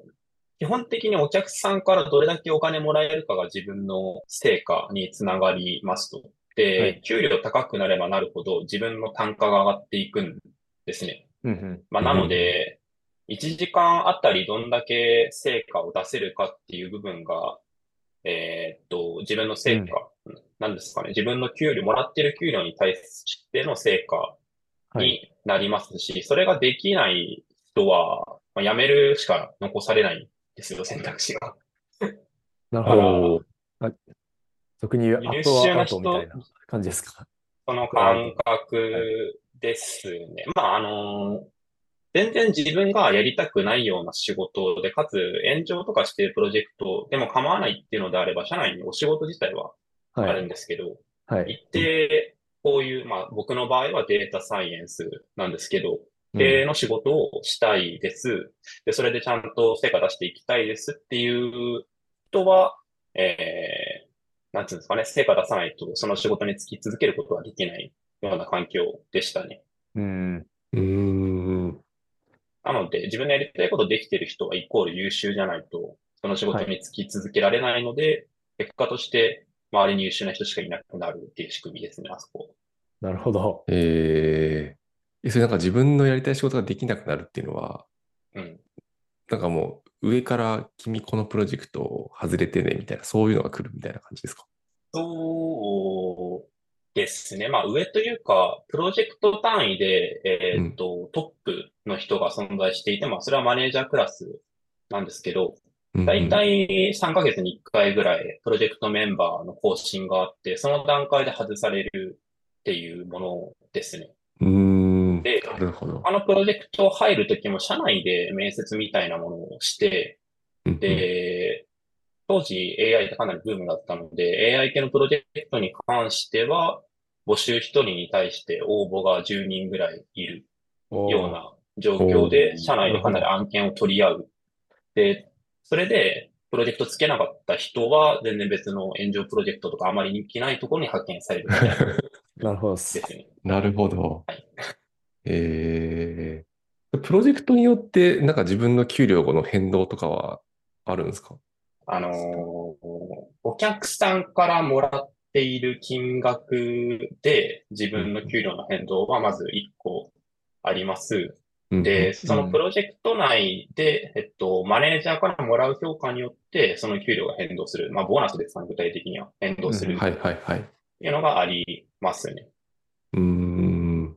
C: 基本的にお客さんからどれだけお金もらえるかが自分の成果につながりますと。で、はい、給料高くなればなるほど自分の単価が上がっていくんですね。
A: うんうん、
C: まあ、なので、1時間あたりどんだけ成果を出せるかっていう部分が、えー、っと、自分の成果、うん、なんですかね、自分の給料、もらってる給料に対しての成果になりますし、はい、それができない人は、まあ、辞めるしか残されないんですよ、選択肢が。
A: なるほど。俗に言うアットアウトみたいな感じですか？
C: その感覚ですね。まあ、あの全然自分がやりたくないような仕事で、かつ炎上とかしているプロジェクトでも構わないっていうのであれば、社内にお仕事自体はあるんですけど、
A: はい。
C: 一定、こういう、まあ僕の場合はデータサイエンスなんですけど、経営の仕事をしたいです。で、それでちゃんと成果出していきたいですっていう人は、えー、なんつうんですかね、成果出さないとその仕事に就き続けることはできないような環境でしたね。
A: うん。
B: うん。
C: なので、自分のやりたいことできてる人はイコール優秀じゃないと、その仕事に就き続けられないので、結果として周りに優秀な人しかいなくなるっていう仕組みですね、あそこ。
A: なるほど。
B: えー、えそれなんか自分のやりたい仕事ができなくなるっていうのは、
C: うん。
B: なんかもう上から君このプロジェクト外れてねみたいな、そういうのが来るみたいな感じですか？
C: そうですね。まあ上というか、プロジェクト単位で、えーっと、トップの人が存在していて、まあそれはマネージャークラスなんですけど、
B: うん
C: だいたい3ヶ月に1回ぐらいプロジェクトメンバーの更新があって、その段階で外されるっていうものですね。
B: うん。うーん。
C: で
B: なるほど。
C: あのプロジェクト入るときも社内で面接みたいなものをして、
B: うんうん
C: で、当時 AI ってかなりブームだったので、AI 系のプロジェクトに関しては、募集1人に対して応募が10人ぐらいいるような状況で、社内でかなり案件を取り合う。で、それで、プロジェクトつけなかった人は、全然別の炎上プロジェクトとかあまり人気ないところに派遣されるみたいな
A: なるほど
C: で。すね。
B: なるほど
C: はい。
B: えー、プロジェクトによって、なんか自分の給料の変動とかはあるんですか？
C: あのーお客さんからもらっている金額で自分の給料の変動はまず1個あります。で、そのプロジェクト内で、えっと、マネージャーからもらう評価によって、その給料が変動する。まあ、ボーナスですかね、具体的には変動する
B: はいはいはい。
C: いうのがありますね。
B: うーん。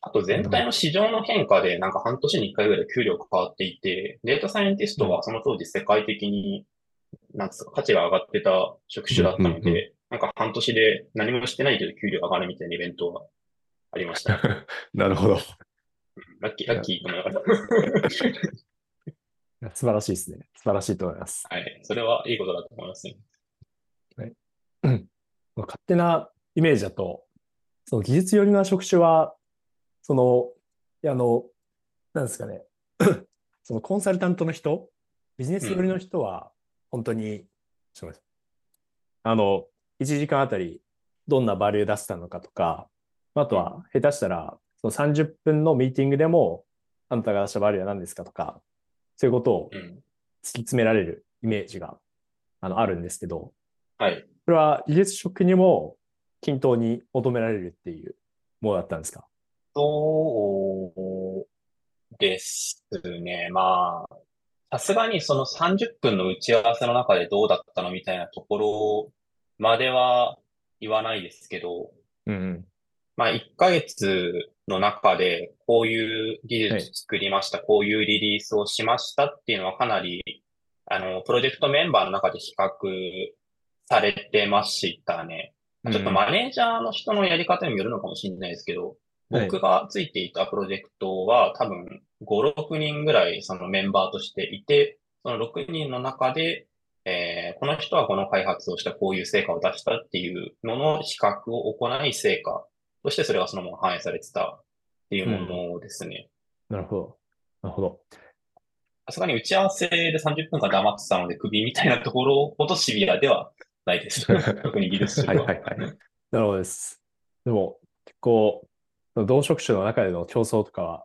C: あと全体の市場の変化で、なんか半年に1回ぐらい給料が変わっていて、データサイエンティストはその当時世界的に、なんつうか価値が上がってた職種だったの
B: うんうんう
C: で、なんか半年で何もしてないけど給料上がるみたいなイベントがありました。
B: なるほど。
C: ラッキー、ラッキーと思いながら。
A: いや素晴らしいですね。素晴らしいと思います。
C: はい。それはいいことだと思いますね。
A: 勝手なイメージだと、その技術寄りの職種は、その、いやあの、なんですかね、そのコンサルタントの人、ビジネス寄りの人は、本当に、ちょっと待ってあの、1時間あたりどんなバリュー出したのかとか、あとは下手したら、その30分のミーティングでも、あなたが出したバリューは何ですかとか、そういうことを
C: うん。
A: 突き詰められるイメージが、あの、あるんですけど、
C: はい。
A: これは技術職にも均等に求められるっていうものだったんですか？
C: そうですね。まあ、さすがにその30分の打ち合わせの中でどうだったのみたいなところまでは言わないですけど、
A: うん
C: まあ、1ヶ月の中で、こういう技
A: はい
C: 術作りました、こういうリリースをしましたっていうのはかなり、あの、プロジェクトメンバーの中で比較されてましたね。
A: うん。
C: ちょっとマネージャーの人のやり方にもよるのかもしれないですけど、
A: はい
C: 僕がついていたプロジェクトは多分5、6人ぐらいそのメンバーとしていて、その6人の中で、えーこの人はこの開発をしたこういう成果を出したっていうのの比較を行い成果としてそれがそのまま反映されてたっていうものですね。
A: なるほど。なるほど。
C: さすがに打ち合わせで30分間黙ってたので首みたいなところほどシビアではないです。特に技術職は。
B: はいはいはい。
A: なるほどです。でも、結構、同職種の中での競争とかは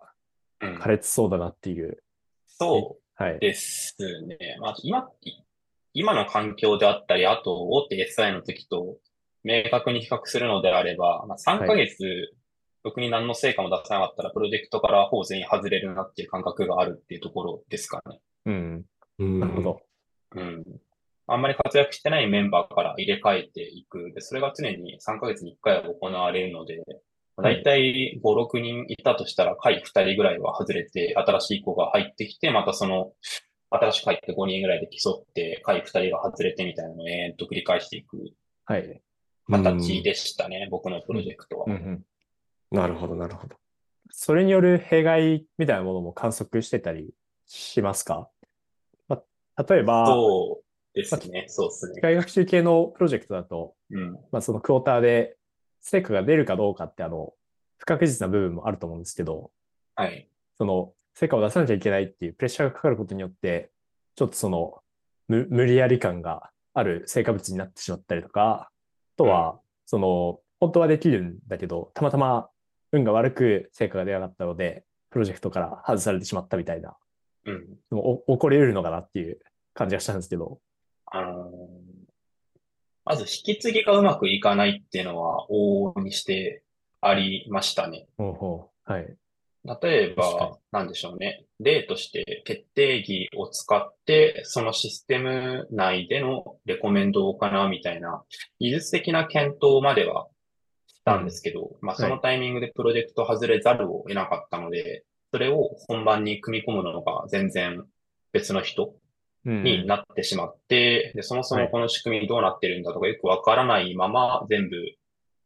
C: うん
A: 苛烈そうだなっていう。
C: そう
A: はい。
C: ですね。まあ、今、今の環境であったり、あと、大手 SI の時と明確に比較するのであれば、まあ、3ヶ月、特に何の成果も出さなかったら、プロジェクトからほぼ全員外れるなっていう感覚があるっていうところですかね。
A: うん。
B: うん
A: なるほど。
C: うん。あんまり活躍してないメンバーから入れ替えていく。で、それが常に3ヶ月に1回は行われるので、だいたい5、6人いたとしたら、下位2人ぐらいは外れて、新しい子が入ってきて、またその、新しく入って5人ぐらいで競って、下位2人が外れてみたいなのを延々と繰り返していく
A: はい。
C: 形でしたね、僕のプロジェクトは。
A: うんうん。
B: なるほどなるほど。
A: それによる弊害みたいなものも観測してたりしますか？まあ、例えば、
C: そうですね、そうですね。
A: 機械学習系のプロジェクトだと、
C: うん。
A: まあ、そのクォーターで成果が出るかどうかって、あの、不確実な部分もあると思うんですけど、
C: はい。
A: その、成果を出さなきゃいけないっていうプレッシャーがかかることによって、ちょっとその、無無理やり感がある成果物になってしまったりとか、あとは、その、本当はできるんだけど、たまたま運が悪く成果が出なかったので、プロジェクトから外されてしまったみたいな、
C: うん。
A: 起こり得るのかなっていう感じがしたんですけど。
C: あのーまず引き継ぎがうまくいかないっていうのは往々にしてありましたね。
A: ほうほう。はい。
C: 例えば、なんでしょうね。例として決定義を使って、そのシステム内でのレコメンドを行うみたいな、技術的な検討まではしたんですけど、まあそのタイミングでプロジェクト外れざるを得なかったので、それを本番に組み込むのが全然別の人
A: うん
C: になってしまって、で、そもそもこの仕組みどうなってるんだとかよくわからないまま全部、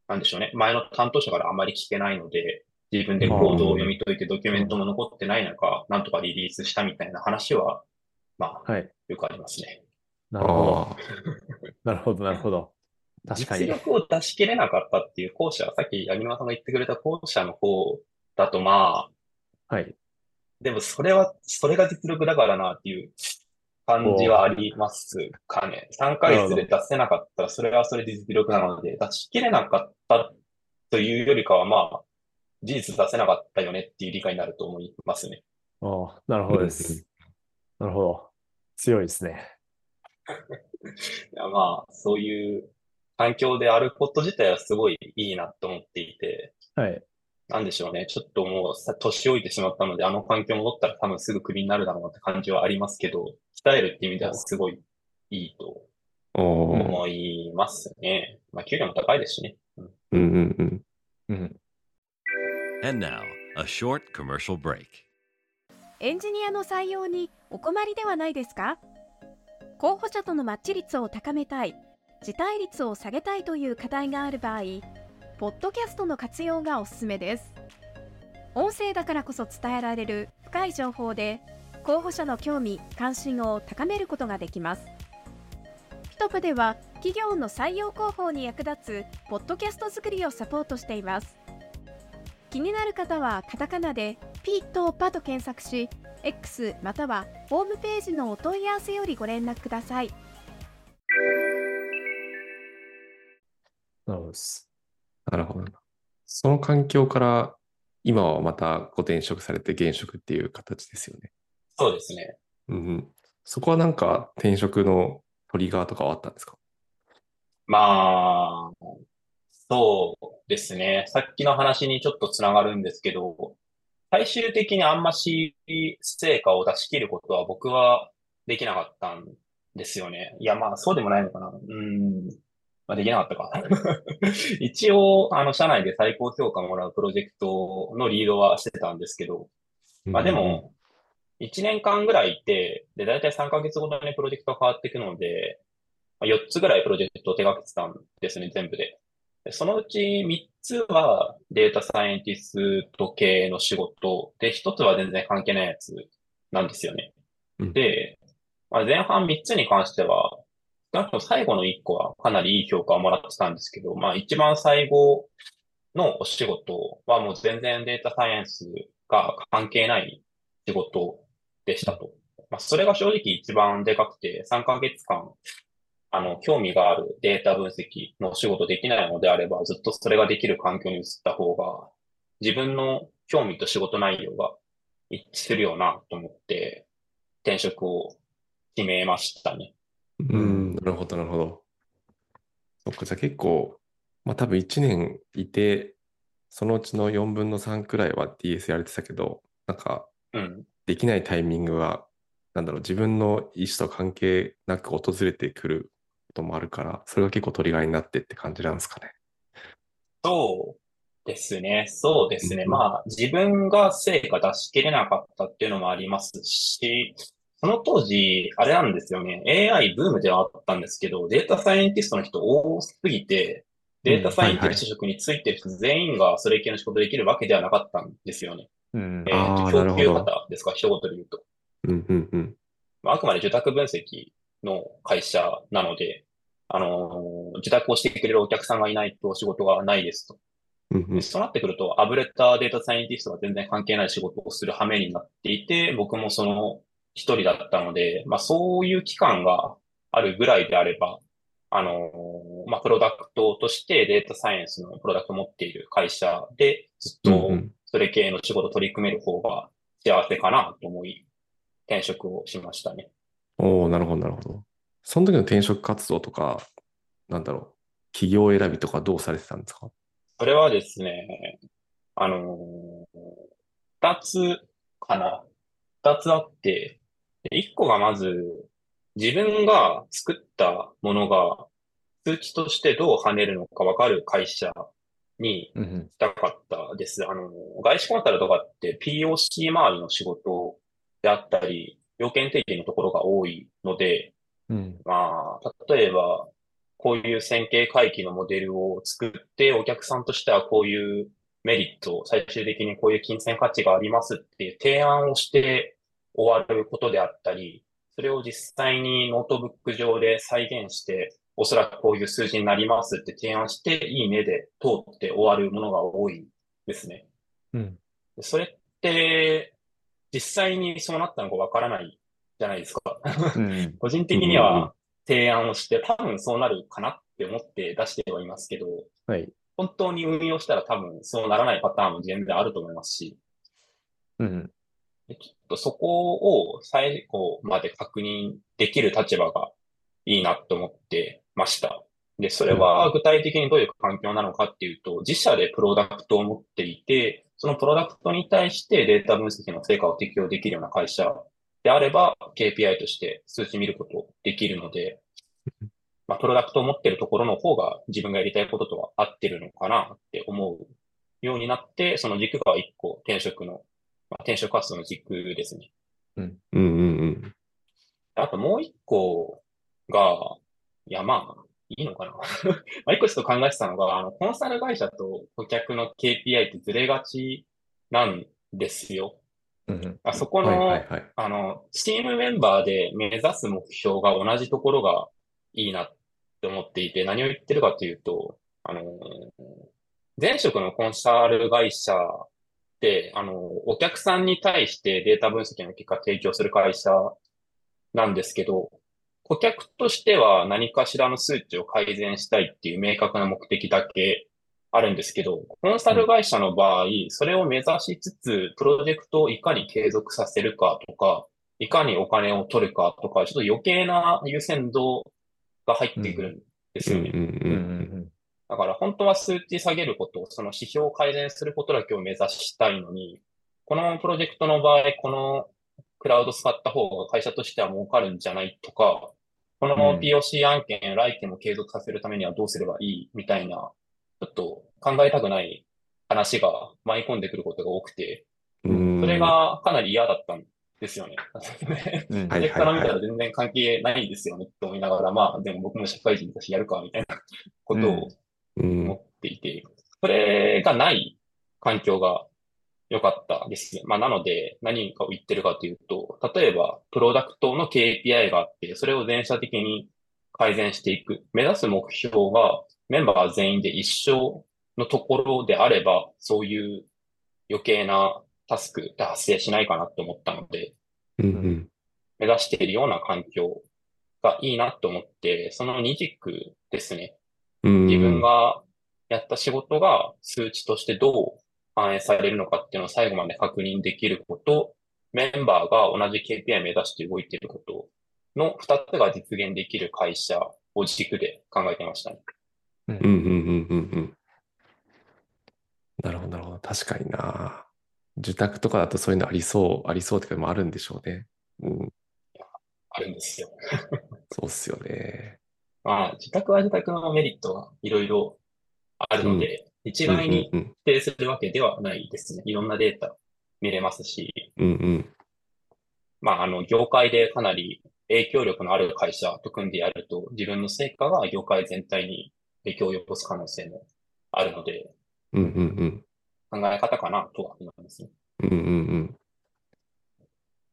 C: なんでしょうね。前の担当者からあまり聞けないので、自分でコードを読み解いてドキュメントも残ってない中、なんとかリリースしたみたいな話は、まあ、
A: はい。
C: よくありますね。
A: なるほど。なるほど、なるほど。確かに。
C: 実力を出し切れなかったっていう後者、さっき柳沼さんが言ってくれた後者の方だとまあ、
A: はい。
C: でもそれは、それが実力だからなっていう感じはありますかね。3ヶ月で出せなかったら、それはそれで実力なので、出し切れなかったというよりかは、まあ、事実出せなかったよねっていう理解になると思いますね。
A: おーなるほどです。なるほど。強いですね。
C: いやまあ、そういう環境であること自体はすごいいいなと思っていて、
A: はい。
C: なんでしょうね。ちょっともうさ、年老いてしまったので、あの環境戻ったら多分すぐクビになるだろうなって感じはありますけど、鍛えるっていう意味ではすごいいいと思いますね。まあ、給料も高いですしね。うん
B: うんうんうん。
A: うん。
D: And now, a short commercial break.
E: エンジニアの採用にお困りではないですか？候補者とのマッチ率を高めたい、辞退率を下げたいという課題がある場合、ポッドキャストの活用がおすすめです。音声だからこそ伝えられる深い情報で、候補者の興味・関心を高めることができます。ピトプでは企業の採用広報に役立つポッドキャスト作りをサポートしています。気になる方はカタカナでピーとパと検索し、X またはホームページのお問い合わせよりご連絡ください。
A: なるほどです。
B: なるほどな。その環境から、今はまたご転職されて現職っていう形ですよね。
C: そうですね。
B: うんうん。そこはなんか転職のトリガーとかはあったんですか？
C: まあ、そうですね。さっきの話にちょっとつながるんですけど、最終的にあんまし成果を出し切ることは僕はできなかったんですよね。いや、まあ、そうでもないのかな。うん。まあ、できなかったか。一応、あの、社内で最高評価もらうプロジェクトのリードはしてたんですけど、まあでも、1年間ぐらいいて、で、だいたい3ヶ月ごとにプロジェクトが変わっていくので、まあ4つぐらいプロジェクトを手掛けてたんですね、全部で。でそのうち3つはデータサイエンティスト系の仕事で、1つは全然関係ないやつなんですよね。
B: うん
C: で、まあ、前半3つに関しては、少なくと最後の1個はかなりいい評価をもらってたんですけど、まあ一番最後のお仕事はもう全然データサイエンスが関係ない仕事でしたと。まあ、それが正直一番でかくて、3ヶ月間、あの、興味があるデータ分析のお仕事できないのであれば、ずっとそれができる環境に移った方が、自分の興味と仕事内容が一致するよなと思って、転職を決めましたね。
B: うん、なるほど、なるほど。そっか、じゃあ結構、まあ多分1年いて、そのうちの4分の3くらいは DS やれてたけど、なんか
C: うん。
B: できないタイミングが、なんだろう、自分の意思と関係なく訪れてくることもあるから、それが結構トリガーになってって感じなんですかね。
C: そうですね。そうですね。
B: うん
C: まあ、自分が成果出し切れなかったっていうのもありますし、その当時、あれなんですよね。AI ブームではあったんですけど、データサイエンティストの人多すぎて、データサイエンティスト職についてる人全員がそれ系の仕事できるわけではなかったんですよね。
A: うん
C: え。ー供給型ですか、一言で言うと。
B: うん、うん、うん。
C: まあ、あくまで受託分析の会社なので、あのー受託をしてくれるお客さんがいないと仕事がないですと。
B: うん、うん
C: でそうなってくると、あぶれたデータサイエンティストが全然関係ない仕事をする羽目になっていて、僕もその一人だったので、まあそういう期間があるぐらいであれば、あのーまあプロダクトとしてデータサイエンスのプロダクトを持っている会社でずっとそれ系の仕事取り組める方が幸せかなと思い、転職をしましたね。
B: おおなるほど、なるほど。その時の転職活動とか、なんだろう、企業選びとかどうされてたんですか？
C: それはですね、あのー二つかな。二つあって、で一個がまず、自分が作ったものが数値としてどう跳ねるのかわかる会社に
A: うんうん。
C: したかったです。あの、外資コンサルとかって POC 周りの仕事であったり、要件定義のところが多いので、
A: うん。
C: まあ、例えば、こういう線形回帰のモデルを作って、お客さんとしてはこういうメリット、最終的にこういう金銭価値がありますっていう提案をして終わることであったり、それを実際にノートブック上で再現して、おそらくこういう数字になりますって提案して、いいねで通って終わるものが多いですね。
A: うん。
C: でそれって、実際にそうなったのかわからないじゃないですか。
A: うん。
C: 個人的には提案をして、多分そうなるかなって思って出してはいますけど、
A: はい。
C: 本当に運用したら多分そうならないパターンも全然あると思いますし、
A: うん。
C: でちょっとそこを最後まで確認できる立場がいいなと思ってました。で、それは具体的にどういう環境なのかっていうと、自社でプロダクトを持っていて、そのプロダクトに対してデータ分析の成果を適用できるような会社であれば、KPI として数値見ることできるので、まあ、プロダクトを持っているところの方が自分がやりたいこととは合ってるのかなって思うようになって、その軸が一個転職の、まあ、転職活動の軸ですね。
B: うんうんうん。
C: あともう一個が、いやまあ、いいのかな。まあ一個ちょっと考えてたのが、あの、コンサル会社と顧客の KPI ってずれがちなんですよ。
A: うん。
C: あそこ
B: はい
C: の、
B: はいはい。
C: あの、チームメンバーで目指す目標が同じところがいいなって思っていて、何を言ってるかというと、あの、前職のコンサル会社あの、お客さんに対してデータ分析の結果提供する会社なんですけど、顧客としては何かしらの数値を改善したいっていう明確な目的だけあるんですけど、コンサル会社の場合、それを目指しつつ、プロジェクトをいかに継続させるかとか、いかにお金を取るかとか、ちょっと余計な優先度が入ってくるんですよね。
B: うんうん
A: うんうん
C: だから本当は数値下げること、その指標を改善することだけを目指したいのに、このプロジェクトの場合、このクラウド使った方が会社としては儲かるんじゃないとか、こ
A: うん
C: の POC 案件、来件も継続させるためにはどうすればいいみたいな、ちょっと考えたくない話が舞い込んでくることが多くて、
B: うん。
C: それがかなり嫌だったんですよね。
A: うん。うん
C: プロジェクトから見たら全然関係ないですよねって思いながら、まあでも僕も社会人だしやるかみたいなことを
B: うん
C: 思っていて、それがない環境が良かったですね。まあなので何かを言ってるかというと、例えばプロダクトの KPI があって、それを全社的に改善していく。目指す目標がメンバー全員で一緒のところであれば、そういう余計なタスクって発生しないかなって思ったので、
B: うんうん。
C: 目指しているような環境がいいなと思って、その二軸ですね。
B: うん。
C: 自分がやった仕事が数値としてどう反映されるのかっていうのを最後まで確認できること、メンバーが同じ KPI 目指して動いていることの二つが実現できる会社を軸で考えてましたね。
B: うんうんうんうんうん。なるほど、なるほど。確かにな。受託とかだとそういうのありそう、ありそうっていうかもあるんでしょうね。うん、
C: あるんですよ。
B: そうっすよね。
C: まあ、自宅は自宅のメリットはいろいろあるので、一概に
B: うんうん
C: 否定するわけではないですね。いろんなデータ見れますし、
B: うん。うんうん。
C: まあ、あの、業界でかなり影響力のある会社と組んでやると、自分の成果が業界全体に影響を及ぼす可能性もあるので、
B: うんうんうん。
C: 考え方かなとは思いますね。
B: うんうんうん。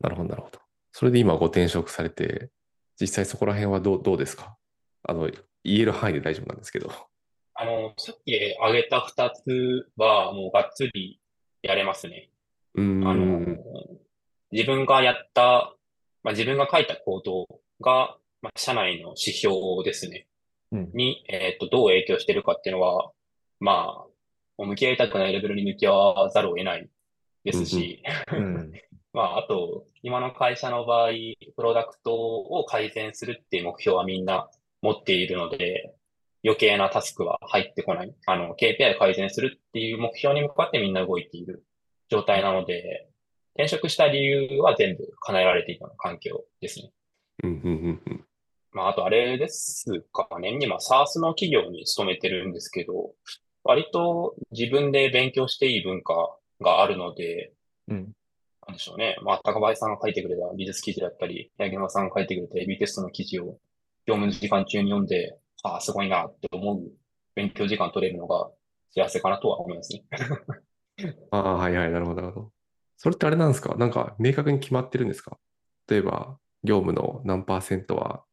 B: なるほど、なるほど。それで今ご転職されて、実際そこら辺はどう、どうですか？あの、言える範囲で大丈夫なんですけど。
C: あの、さっき挙げた二つはもうがっつりやれますね。
B: うーん。
C: あの、自分がやった、まあ、自分が書いた行動が、まあ、社内の指標ですね。
A: うん
C: に、えっと、どう影響してるかっていうのは、まあ、向き合いたくないレベルに向き合わざるを得ないですし、
A: うん。
C: まあ、あと、今の会社の場合、プロダクトを改善するっていう目標はみんな持っているので、余計なタスクは入ってこない。あの、KPI を改善するっていう目標に向かってみんな動いている状態なので、転職した理由は全部叶えられていたような環境ですね。
B: うんうんうんうん。
C: まあ、あとあれですかね。今、SaaS の企業に勤めてるんですけど、割と自分で勉強していい文化があるので、
A: うん。
C: なんでしょうね。まあ、高林さんが書いてくれた美術記事だったり、八木山さんが書いてくれた AB テストの記事を業務時間中に読んで、ああ、すごいなって思う勉強時間取れるのが幸せかなとは思いますね。
B: ああ、はいはい、なるほど、なるほど。それってあれなんですか？なんか明確に決まってるんですか？例えば、業務の何パーセントは、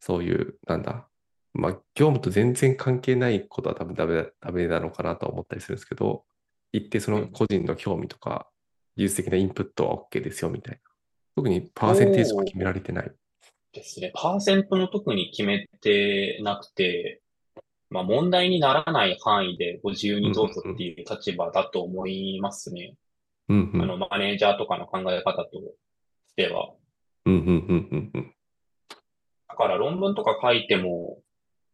B: そういう、なんだ、まあ、業務と全然関係ないことは多分ダメだ、ダメなのかなとは思ったりするんですけど、一定その個人の興味とか、技術的なインプットは OK ですよみたいな。特にパーセンテージは決められてない。
C: ですね。パーセントの特に決めてなくて、まあ問題にならない範囲でご自由にどうぞっていう立場だと思いますね。
B: うんうん。
C: あの、マネージャーとかの考え方としては。
B: うんうんうんうんうん。
C: だから論文とか書いても、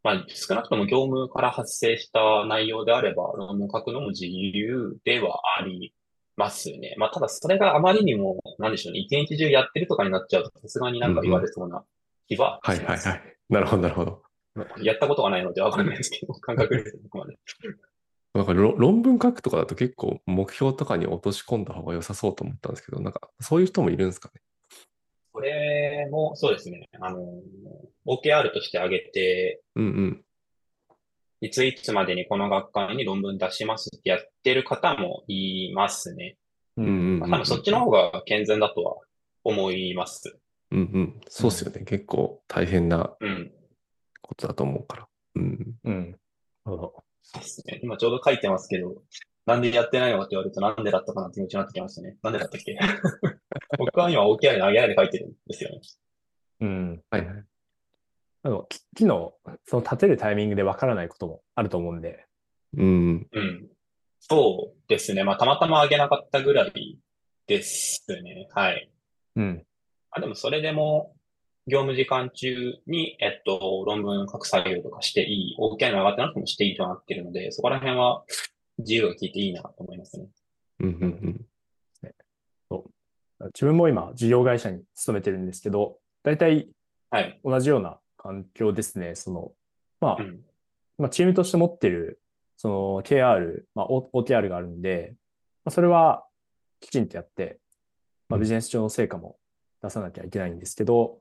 C: まあ少なくとも業務から発生した内容であれば、論文書くのも自由ではありますね。まあただそれがあまりにも、なんでしょうね、一日中やってるとかになっちゃうと、さすがになんか言われそうな気は
B: はい。はいはい。なるほど、なるほど。
C: やったことがないのでわかんないですけど、感覚です、ここまで。
B: なんかろ論文書くとかだと結構目標とかに落とし込んだ方が良さそうと思ったんですけど、なんかそういう人もいるんですかね？
C: これもそうですね。あの、OKR として挙げて、
B: うんうん。
C: いついつまでにこの学会に論文出しますってやってる方もいますね。
A: うん
B: うんうん
C: まあ多分そっちの方が健全だとは思います。
B: うんうん。そうっすよね。結構大変な
C: うん。
B: ことだと思うから。うん。
A: うん。なるほど。
C: そうですね。今ちょうど書いてますけど、なんでやってないのかって言われるとなんでだったかなって気持ちになってきましたね。なんでだったっけ？僕は今 OKR 投げないで書いてるんですよね。
A: うん。
B: はいはい。
A: あの、き機能、その立てるタイミングでわからないこともあると思うんで、
B: うん。
C: うん。そうですね。まあ、たまたま上げなかったぐらいですね。はい。
A: うん。
C: あ、でもそれでも、業務時間中に、えっと、論文書く作業とかしていい、OK の上がってなくてもしていいとなってるので、そこら辺は自由が効いていいなと思いますね。
B: うんうんうん。
A: 自分も今、事業会社に勤めてるんですけど、大体
C: はい。
A: 同じような環境ですね。その、まあ、
C: うん。
A: まあ、チームとして持ってる、その KR、まあ、O- OKR があるんで、まあ、それはきちんとやって、まあ、ビジネス上の成果も出さなきゃいけないんですけど、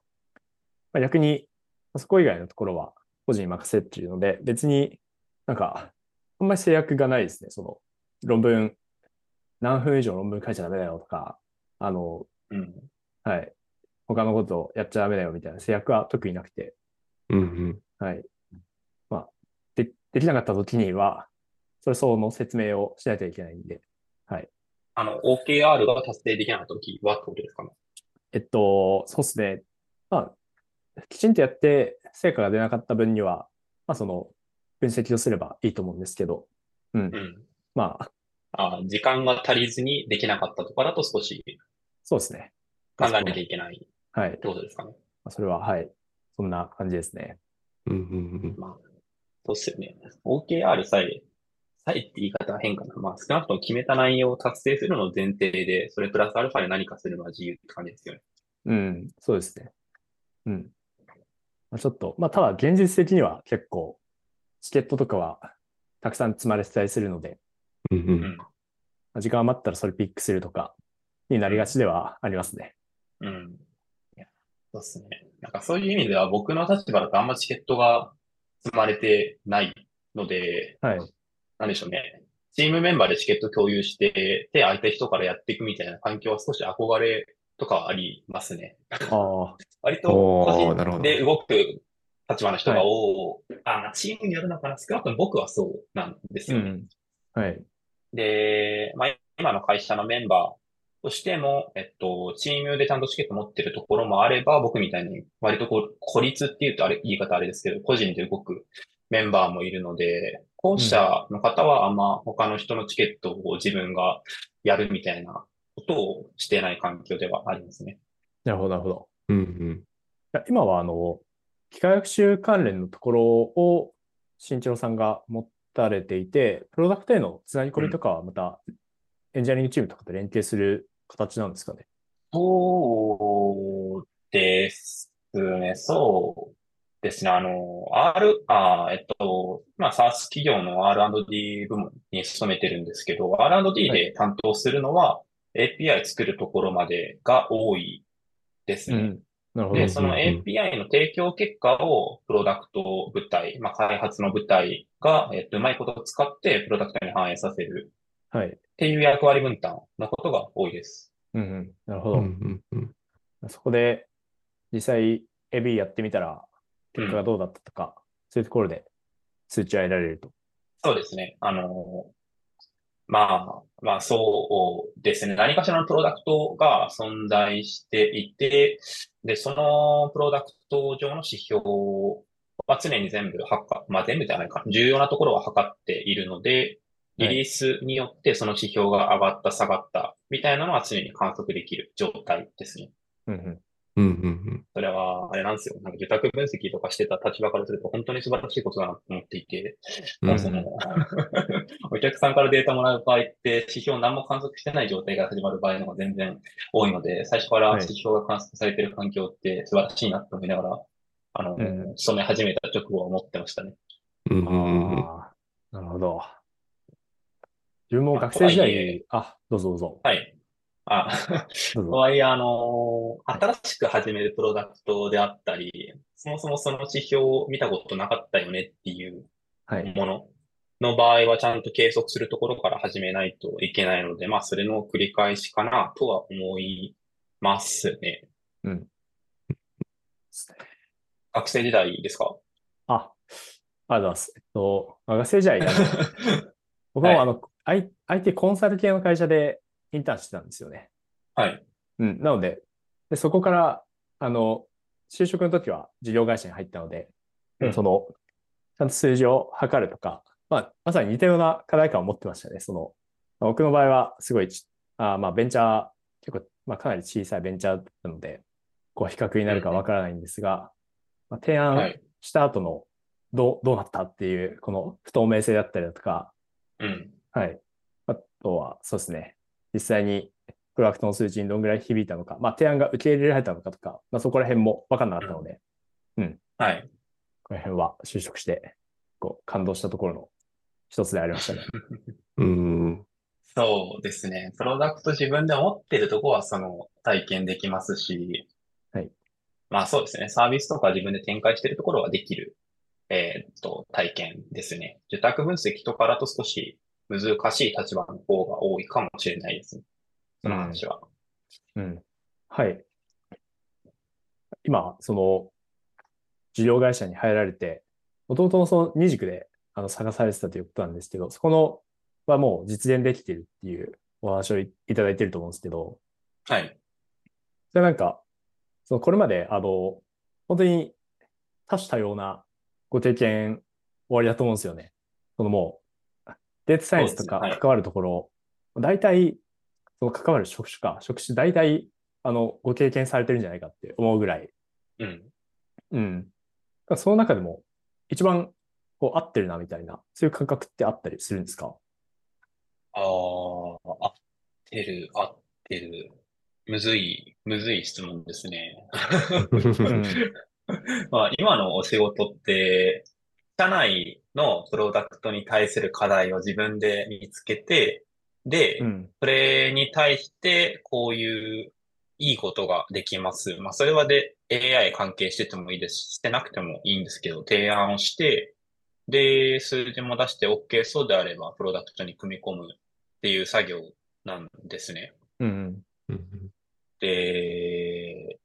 A: まあ、逆に、まあそこ以外のところは個人に任せっていうので、別になんか、あんまり制約がないですね。その、論文、何分以上論文書いちゃダメだよとか、あの、
C: うん。
A: はい。他のことやっちゃダメだよみたいな制約は特になくて、
B: うんうん。
A: はい。まあ、で、できなかった時には、それ相応の説明をしないといけないんで、はい。
C: あの、OKR が達成できなかった時はってことですかね。
A: えっと、そうですね。まあ、きちんとやって成果が出なかった分には、まあ、その、分析をすればいいと思うんですけど、うん。
C: うん。
A: まあ、
C: あ、時間が足りずにできなかったとかだと少し
A: そうですね。
C: 考えなきゃいけないっ
A: はい。
C: てことですかね。
A: まあそれは、はい。そんな感じですね。
B: うんうんうん。
C: まあ、そうっすよね。OKR さえ、さえって言い方は変かな。まあ、少なくとも決めた内容を達成するのを前提で、それプラスアルファで何かするのは自由って感じですよね。
A: うん、そうですね。うん。まあ、ちょっと、まあ、ただ現実的には結構、チケットとかはたくさん積まれてたりするので、
B: うんう。
C: うんん。
A: まあ時間余ったらそれピックするとかになりがちではありますね。
C: うん。そうっすね。なんかそういう意味では僕の立場だとあんまチケットが積まれてないので、
A: はい。
C: なんでしょうね。チームメンバーでチケット共有して、で、相手人からやっていくみたいな環境は少し憧れとかはありますね。
A: ああ、
C: 割と個人で動く立場の人が多い。あ、まあチームによるのかな？少なくとも僕はそうなんですよね。
A: うん。はい。
C: で、まあ、今の会社のメンバーとしても、えっと、チームでちゃんとチケット持ってるところもあれば、僕みたいに割とこう、孤立って言うとあれ、言い方あれですけど、個人で動くメンバーもいるので、後者の方はあんま他の人のチケットを自分がやるみたいなことをしてない環境ではありますね。
A: なるほど、なるほど。
B: うんうん。
A: 今は、あの、機械学習関連のところを、新一郎さんが持たれていて、プロダクトへのつなぎ込みとかはまた、エンジニアリングチームとかと連携する形なんですかね？
C: そうですね、そうですね。あの、R、あ、えっと、まあ、SaaS 企業の R&D 部門に勤めてるんですけど、R&D
A: はい
C: で担当するのは API 作るところまでが多いですね。
A: うん。なるほど
C: で、。その API の提供結果をプロダクト部隊、まあ、開発の部隊が、えっと、うまいことを使ってプロダクトに反映させる
A: はい。
C: っていう役割分担のことが多いです。
A: うんうん。なるほ
B: うん
A: ど。
B: うんうん。
A: そこで、実際 AB やってみたら、結果がどうだったとか、そういうところで数値を得られると。
C: そうですね。あの、まあ、まあそうですね。何かしらのプロダクトが存在していて、で、そのプロダクト上の指標は常に全部測、まあ全部じゃないか、重要なところは測っているので、リリースによってその指標が上がった、下がった、みたいなのは常に観測できる状態ですね。
A: うんうん。
B: うんうん
C: それは、あれなんですよ。なんか受託分析とかしてた立場からすると本当に素晴らしいことだなと思っていて、
B: うん。
C: まあその、お客さんからデータもらう場合って、指標何も観測してない状態が始まる場合の方が全然多いので、最初から
A: はい
C: 指標が観測されている環境って素晴らしいなと思いながら、あの、
A: うん
C: 勤め始めた直後は思ってましたね。
B: うん
A: なるほど。自分も学生時代に、あ、どうぞどうぞ。
C: はい。あ。とはいえ、あの、新しく始めるプロダクトであったり、そもそもその指標を見たことなかったよねっていう
A: はい。
C: ものの場合はちゃんと計測するところから始めないといけないので、まあ、それの繰り返しかなとは思いますね。学生時代ですか？
A: あ、ありがとうございます。えっと、まあ学生時代、僕
C: はい
A: もあの、I- IT コンサル系の会社でインターンしてたんですよね。
C: はい。
A: うん。なので、でそこから、あの、就職の時は事業会社に入ったので、
C: うん
A: その、ちゃんと数字を測るとか、まあ、まさに似たような課題感を持ってましたね。その、まあ僕の場合はすごいち、あまあ、ベンチャー、結構、まあ、かなり小さいベンチャーなので、こう、比較になるかわからないんですが、まあ、提案
C: はい。
A: した後の、どう、どうなったっていう、この不透明性だったりだとか、
C: うん。
A: はい。あとは、そうですね。実際に、プロダクトの数値にどんぐらい響いたのか、まあ、提案が受け入れられたのかとか、まあ、そこら辺も分かんなかったので、
C: はい。
A: この辺は就職して、こう、感動したところの一つでありましたね。
B: うん。
C: そうですね。プロダクト自分で持ってるとこはその体験できますし、
A: はい。
C: まあそうですね。サービスとか自分で展開してるところはできる、えーっと、体験ですね。受託分析とかだと少し難しい立場の方が多いかもしれないですね。その話は。
A: うん。はい。今、その、事業会社に入られて、もともとその二軸であの探されてたということなんですけど、そこのはもう実現できてるっていうお話をいいただいてると思うんですけど、
C: はい。
A: それなんか、そのこれまで、あの、本当に多種多様なご経験終わりだと思うんですよね。そのもう、データサイエンスとか関わるところ、大体、その関わる職種か、職種大体、あの、ご経験されてるんじゃないかって思うぐらい。
C: うん。
A: うん。その中でも、一番、こう、合ってるな、みたいな、そういう感覚ってあったりするんですか？
C: ああ、合ってる、合ってる。むずい、むずい質問ですね。
A: うん。
C: まあ、今のお仕事って、社内のプロダクトに対する課題を自分で見つけて、で
A: う、ん。
C: それに対して、こういういいことができます。まあ、それはで AI 関係しててもいいですし、してなくてもいいんですけど、提案をして、で、数字も出して OK そうであれば、プロダクトに組み込むっていう作業なんですね。
A: うん。
C: で、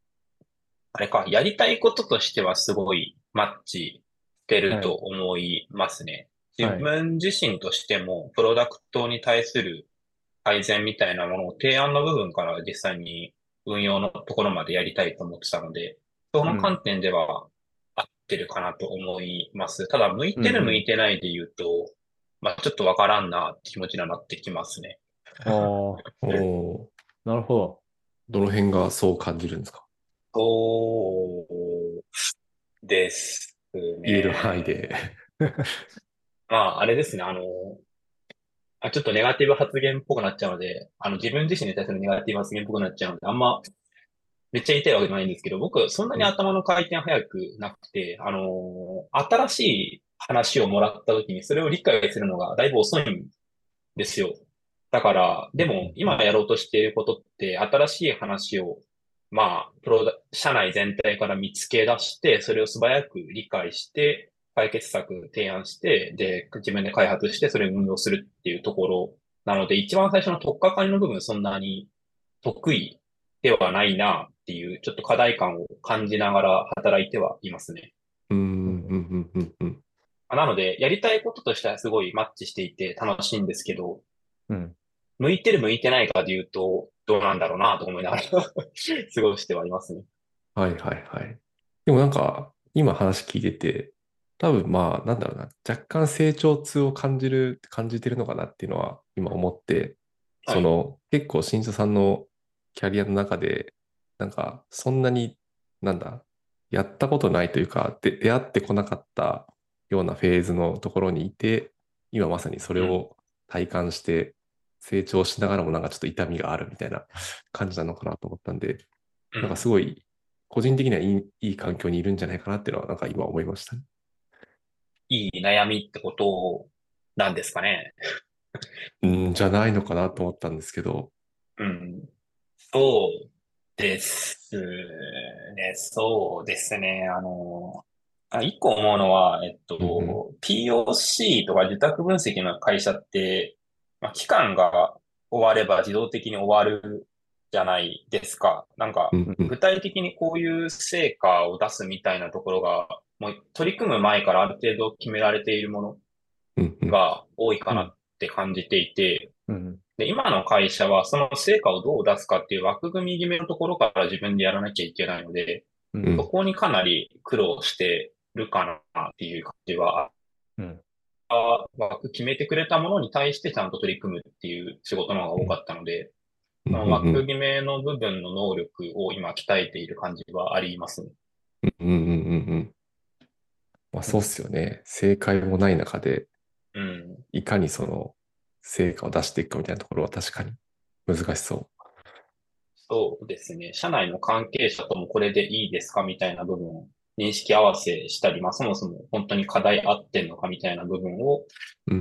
C: あれか、やりたいこととしてはすごいマッチしてると思いますね。
A: はい。
C: 自分自身としても、プロダクトに対する改善みたいなものを提案の部分から実際に運用のところまでやりたいと思ってたので、その観点では合ってるかなと思います。ただ、向いて
A: うんうん。
C: る向いてないで言うと、まあちょっとわからんなって気持ちにはなってきますね。
A: ああ、なるほ
B: ど。の辺がそう感じるんですか？
C: そうですね。
B: 言える範囲で。
C: まあ、あれですね、あの、あ、ちょっとネガティブ発言っぽくなっちゃうので、あの、自分自身に対するネガティブ発言っぽくなっちゃうので、あんま、めっちゃ言いたいわけじゃないんですけど、僕、そんなに頭の回転早くなくて、あの、新しい話をもらった時に、それを理解するのがだいぶ遅いんですよ。だから、でも、今やろうとしていることって、新しい話を、まあ、プロダ、社内全体から見つけ出して、それを素早く理解して、解決策提案して、で、自分で開発して、それを運用するっていうところなので、一番最初の取っかかりの部分、そんなに得意ではないなっていう、ちょっと課題感を感じながら働いてはいますね。
B: うん、うん、うん、うん、うん。
C: なので、やりたいこととしてはすごいマッチしていて楽しいんですけど、
A: ど。うん。
C: 向いてる向いてないかで言うと、どうなんだろうなと思いながら 過ごしてはいますね。
B: はいはいはい。でもなんか、今話聞いてて、多分まあ、なんだろうな、若干成長痛を感じる、感じてるのかなっていうのは今思って、
C: はい
B: その、結構新社さんのキャリアの中で、なんか、そんなに、なんだ、やったことないというか、で、出会ってこなかったようなフェーズのところにいて、今まさにそれを体感して、成長しながらもなんかちょっと痛みがあるみたいな感じなのかなと思ったんで、
C: うん
B: なんかすごい、個人的にはいい、いい環境にいるんじゃないかなっていうのは、なんか今思いましたね。
C: いい悩みってことなんですかね？
B: うん、じゃないのかなと思ったんですけど。
C: うん。そうですね。そうですね。あの、あ一個思うのは、えっと、
B: うんう
C: POC とか受託分析の会社って、まあ、期間が終われば自動的に終わるじゃないですか。なんか。具体的にこういう成果を出すみたいなところが、もう取り組む前からある程度決められているものが多いかなって感じていて、
A: うん。
C: で、今の会社はその成果をどう出すかっていう枠組み決めのところから自分でやらなきゃいけないので、そこにかなり苦労してるかなっていう感じは、
A: うん。
C: あ枠決めてくれたものに対してちゃんと取り組むっていう仕事の方が多かったので、その枠決めの部分の能力を今鍛えている感じはありますね。
B: うんうんうんうんうん。まあそうっすよね。正解もない中で、
C: うん。
B: いかにその成果を出していくかみたいなところは確かに難しそう。
C: そうですね。社内の関係者ともこれでいいですかみたいな部分を認識合わせしたり、まあそもそも本当に課題合ってんのかみたいな部分を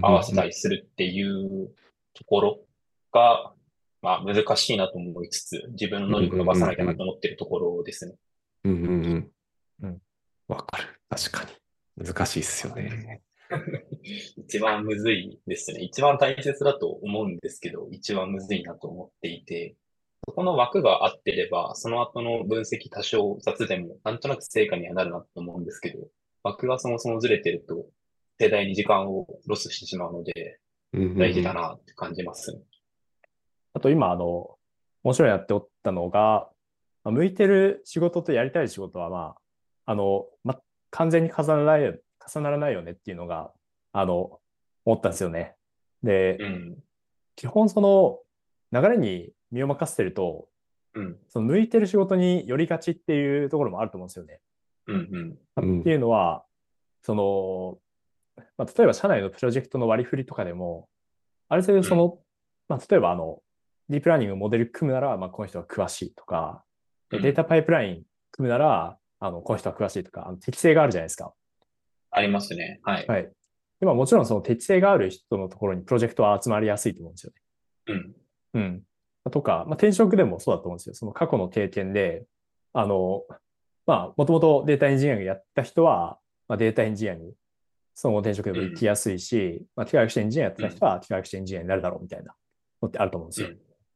C: 合わせたりするっていうところが、まあ難しいなと思いつつ、自分の能力を伸ばさなきゃなと思ってるところですね。
B: うんうんうん。
A: うん
B: わかる。確かに。難しいっすよね。
C: 一番むずいですね。一番大切だと思うんですけど、一番むずいなと思っていて、そこの枠が合ってれば、その後の分析多少雑でも、なんとなく成果にはなるなと思うんですけど、枠がそもそもずれてると、盛大に時間をロスしてしまうので、
B: うんうんうん
C: 大事だなって感じますね。
A: あと今、あの、面白いなって思ったのが、まあ向いてる仕事とやりたい仕事は、まあ、あの、ま、完全に重ならないよ、重ならないよねっていうのが、あの、思ったんですよね。で、
C: うん。
A: 基本その流れに身を任せてると、
C: うん。
A: その向いてる仕事に寄りがちっていうところもあると思うんですよね。
C: うん。うん。
B: うん
A: っていうのは、その、まあ、例えば社内のプロジェクトの割り振りとかでも、ある程度その、まあ、例えばあの、ディープラーニングモデル組むなら、まあ、この人は詳しいとか、で
C: うん
A: データパイプライン組むなら、あの、この人は詳しいとか、あの適性があるじゃないですか。
C: ありますね。はい。
A: はい。でまあもちろんその適性がある人のところにプロジェクトは集まりやすいと思うんですよね。
C: うん。
A: うん。とか、まあ、転職でもそうだと思うんですよ。その過去の経験で、あの、まあ、もともとデータエンジニアリングやった人は、まあ、データエンジニアに、その後転職でも行きやすいし、まあ、機械学習エンジニアやってた人は、機械学習エンジニアになるだろうみたいなのってあると思うんですよ。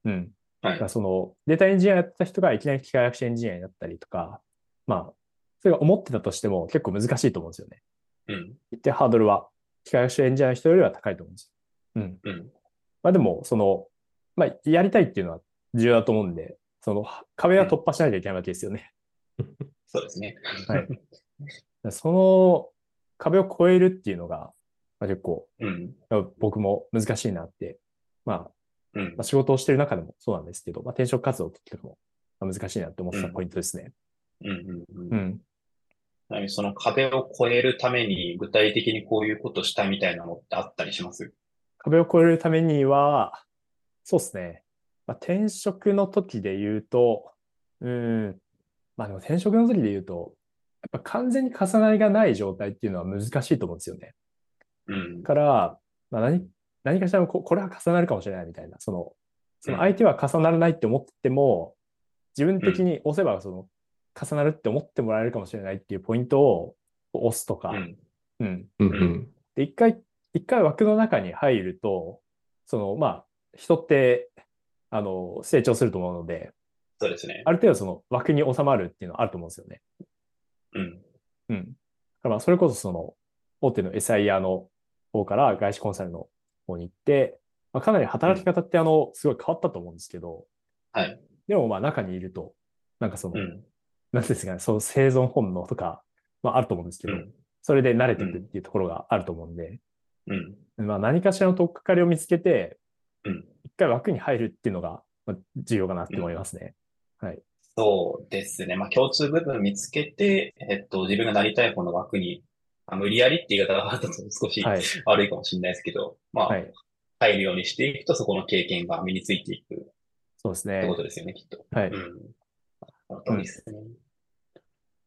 A: うん。
C: はい
A: だから。その、データエンジニアやってた人がいきなり機械学習エンジニアになったりとか、まあ、それが思ってたとしても結構難しいと思うんですよね。
C: うん。
A: 一定ハードルは、機械学習エンジニアの人よりは高いと思うんですよ。うん。
C: うん。
A: まあでも、その、まあ、やりたいっていうのは重要だと思うんで、その壁は突破しないといけないわけですよね。
C: そうですね。
A: はい。その壁を越えるっていうのが、まあ、結構、
C: うん。
A: 僕も難しいなって、まあ、
C: うん
A: まあ、。仕事をしてる中でもそうなんですけど、まあ、転職活動の時とかもまあ難しいなって思ってた
C: うん
A: ポイントですね。
C: うん。うん。
A: う
C: うん。
A: ん。
C: ちなみにその壁を越えるために具体的にこういうことしたいみたいなのってあったりします？
A: 壁を越えるためには、そうですね。まあ、転職の時で言うと、うん、まあでも転職の時で言うと、やっぱ完全に重なりがない状態っていうのは難しいと思うんですよね。
C: うん
A: だ。から、まあ、何、何かしらここれは重なるかもしれないみたいな、その、その相手は重ならないって思っても、自分的に押せばその、重なるって思ってもらえるかもしれないっていうポイントを押すとか、
C: うん。
A: うん。
B: うんうん。
A: で、一回、一回枠の中に入ると、その、まあ、人って、あの、成長すると思うので、
C: そうですね。
A: ある程度その枠に収まるっていうのはあると思うんですよね。
C: うん。
A: うん。だからまあ、それこそその、大手の SIR の方から外資コンサルの方に行って、まあ、かなり働き方ってあの、すごい変わったと思うんですけど、
C: はい。
A: でもまあ中にいると、なんかその、
C: うん。
A: なんですかね、その生存本能とか、まああると思うんですけど、
C: うん。
A: それで慣れていくっていうところがあると思うんで、
C: うん。
A: まあ何かしらの取っかかりを見つけて、
C: うん
A: 一回枠に入るっていうのがまあ重要かなって思いますね。はい。
C: そうですね。まあ、共通部分見つけて、えっと、自分がなりたい方の枠に、あ無理やりって言い方があったと少し
A: はい。
C: 悪いかもしれないですけど、まあ、
A: はい。
C: 入るようにしていくと、そこの経験が身についていくっ
A: そうですね
C: てこ。とですよね、きっと。
A: はい。
C: うん。その通りですね。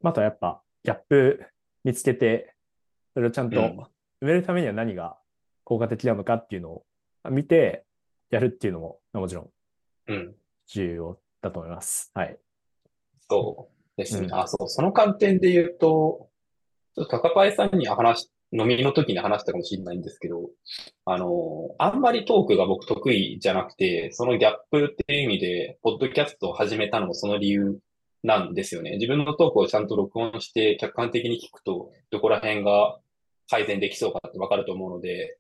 A: あとはやっぱ、ギャップ見つけて、それをちゃんと
C: うん
A: 埋めるためには何が効果的なのかっていうのを見てやるっていうのも、まあもちろん
C: うん。
A: 重要だと思います。はい。
C: そうですね。
A: うん
C: あ、そう、その観点で言うと、ちょっと高パイさんに話し、飲みの時に話したかもしれないんですけど、あの、あんまりトークが僕得意じゃなくて、そのギャップっていう意味で、ポッドキャストを始めたのもその理由なんですよね。自分のトークをちゃんと録音して客観的に聞くと、どこら辺が改善できそうかってわかると思うので、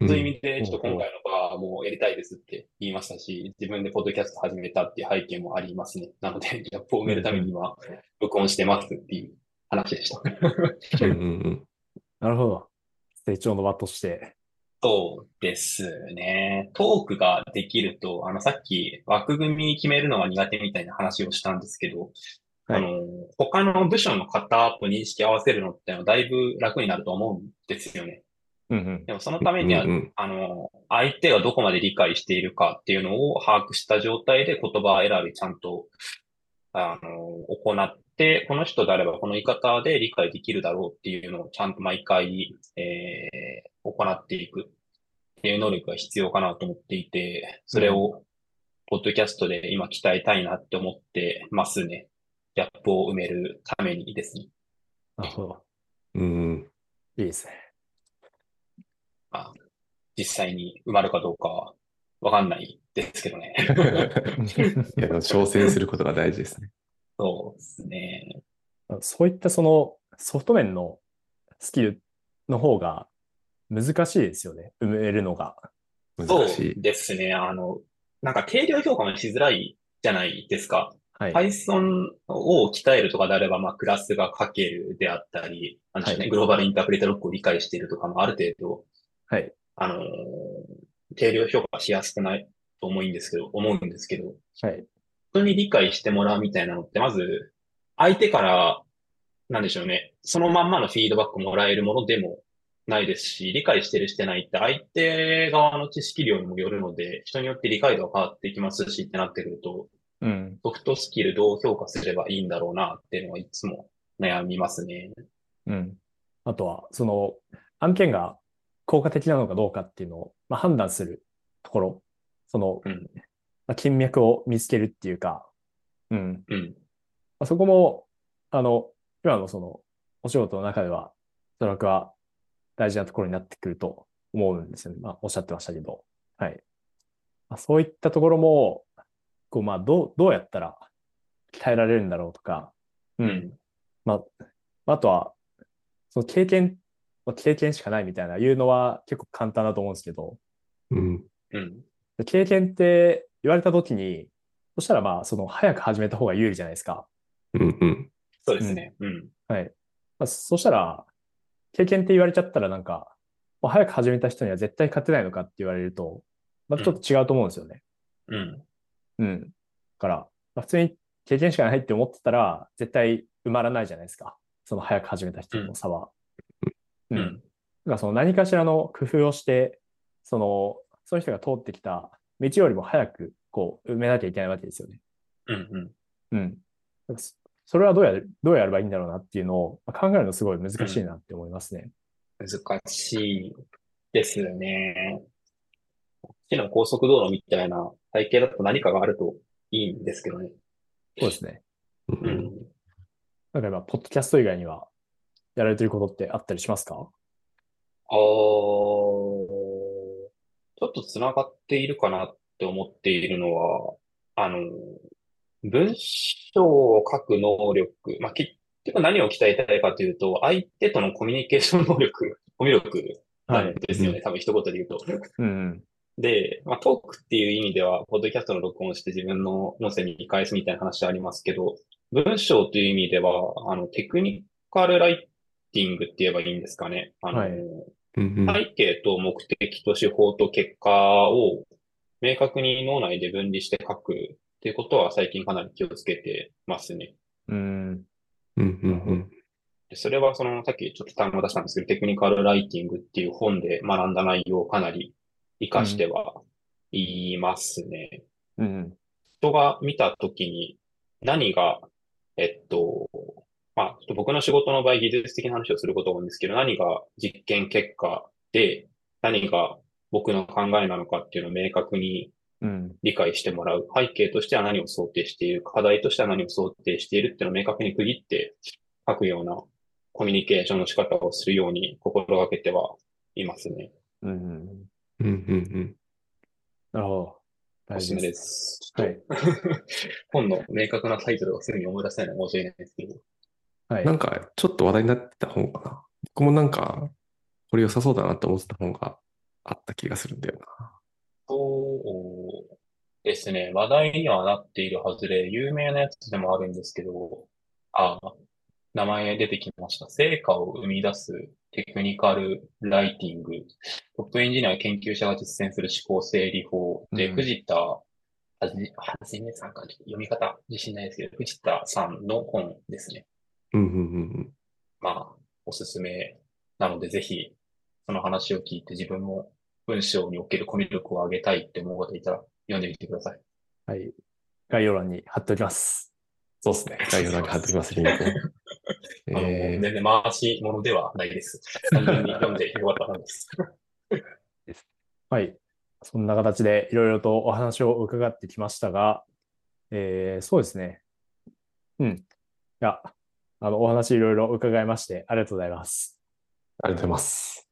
C: そういう意味で、ちょっと今回の場もやりたいですって言いましたし、自分でポッドキャスト始めたっていう背景もありますね。なので、ギャップを埋めるためには、録音してますっていう話でした。
B: うんうんうん。
A: なるほど。成長の場として。
C: そうですね。トークができると、あの、さっき枠組み決めるのが苦手みたいな話をしたんですけど、
A: はい
C: あの、他の部署の方と認識合わせるのってのはだいぶ楽になると思うんですよね。
A: うんうん。
C: でもそのためには
B: うんうん
C: あの、相手がどこまで理解しているかっていうのを把握した状態で言葉選びちゃんと、あの、行って、この人であればこの言い方で理解できるだろうっていうのをちゃんと毎回、えー行っていくっていう能力が必要かなと思っていて、それを、ポッドキャストで今鍛えたいなって思ってますね。ギャップを埋めるためにですね。
A: なるほど。
B: うん
A: いいですね。
C: 実際に埋まるかどうかはわかんないですけどね。
B: いや、挑戦することが大事ですね。
C: そうですね。
A: そういったそのソフト面のスキルの方が難しいですよね。埋めるのが。
C: そう
B: 難しい。
C: ですね。あの、なんか定量評価もしづらいじゃないですか。
A: はい。
C: Python を鍛えるとかであれば、まあ、クラスが書けるであったり、なんでしょうね、
A: はい
C: グローバルインタープレートロックを理解しているとかもある程度、
A: はい。
C: あのー定量評価しやすくないと思うんですけど、思うんですけど、
A: はい。
C: 人に理解してもらうみたいなのって、まず、相手から、なんでしょうね、そのまんまのフィードバックもらえるものでもないですし、理解してるしてないって相手側の知識量にもよるので、人によって理解度が変わってきますしってなってくると、
A: うん。
C: ソフトスキルどう評価すればいいんだろうなっていうのはいつも悩みますね。
A: うん。あとは、その案件が効果的なのかどうかっていうのを、まあ、判断するところ、その、
C: うん
A: まあ、金脈を見つけるっていうか、うん。
C: うん。
A: まあ、そこも、あの、今のその、お仕事の中では、おそらくは大事なところになってくると思うんですよね。まあ、おっしゃってましたけど。はい。まあ、そういったところも、こう、まあ、どう、どうやったら鍛えられるんだろうとか、う。
C: うんん。
A: まあ、あとは、その経験、まあ経験しかないみたいな言うのは結構簡単だと思うんですけど、
B: うん。
C: うん。
A: 経験って言われたときに、そしたらまあ、その早く始めた方が有利じゃないですか。
B: うんうん。
C: そうですね。うん。
A: はい。まあ、そしたら、経験って言われちゃったらなんか、う早く始めた人には絶対勝てないのかって言われると、またちょっと違うと思うんですよね。
C: うん。
A: うん。だから、まあ、普通に経験しかないって思ってたら、絶対埋まらないじゃないですか。その早く始めた人との差は。うん。
C: うん。
A: だからその何かしらの工夫をして、その、その人が通ってきた道よりも早く、こう、埋めなきゃいけないわけですよね。
C: うん。うん。
A: うん。そそれはどうやる、どうやればいいんだろうなっていうのをまあ考えるのすごい難しいなって思いますね。
C: 難しいですよね。こっちの高速道路みたいな体系だと何かがあるといいんですけどね。
A: そうですね。
B: う
C: うんん。
A: なんか今、ポッドキャスト以外にはやられてることってあったりしますか？
C: あーちょっと繋がっているかなって思っているのは、あの、文章を書く能力、まあ、結局何を鍛えたいかというと、相手とのコミュニケーション能力、コミュ力なんですよね。多分一言で言うと。
A: うんうん。
C: で、まあ、トークっていう意味では、ポッドキャストの録音をして自分の音声に返すみたいな話はありますけど、文章という意味では、あの、テクニカルライティングって言えばいいんですかね。あの、
A: はい
B: うんうん
C: 背景と目的と手法と結果を明確に脳内で分離して書くっていうことは最近かなり気をつけてますね。
A: うん。
B: うんうん
C: でそれはその、さっきちょっと単語出したんですけど、テクニカルライティングっていう本で学んだ内容をかなり活かしてはいますね。
A: うん。
C: 人が見たときに何が、えっと、まあ、ちょっと僕の仕事の場合、技術的な話をすることが多いんですけど、何が実験結果で、何が僕の考えなのかっていうのを明確に
A: うん。
C: 理解してもらう。背景としては何を想定している。課題としては何を想定しているっていうのを明確に区切って書くようなコミュニケーションの仕方をするように心がけてはいますね。
A: うん。
B: うんうんうん
A: なるほど。
C: おすすめ
A: で。
C: です
A: は
C: っ
A: い。
C: と 本の明確なタイトルをすぐに思い出せないのは申し訳ないですけど。
A: はい。
B: なんか、ちょっと話題になってた本かな。僕もなんか、これ良さそうだなって思ってた本があった気がするんだよな。
C: そうですね。話題にはなっているはずで、有名なやつでもあるんですけど、あ、名前出てきました。成果を生み出すテクニカルライティング。トップエンジニア研究者が実践する思考整理法で、
A: うん
C: 藤田はじ、はじめさんか読み方自信ないですけど、藤田さんの本ですね。
B: うんうんうん
C: まあ、おすすめなので、ぜひ、その話を聞いて自分も文章におけるコミュ力を上げたいって思う方いたら読んでみてください。
A: はい。概要欄に貼っておきます。
B: そうで すね。概要欄に貼っておきます、リンクを。
C: あの、
B: え
C: 全然回し物ではないです。単純に読んでよかったです。
A: はい。そんな形でいろいろとお話を伺ってきましたが、えーそうですね。うん。いや、あの、お話いろいろ伺いまして、ありがとうございます。
B: ーありがとうございます。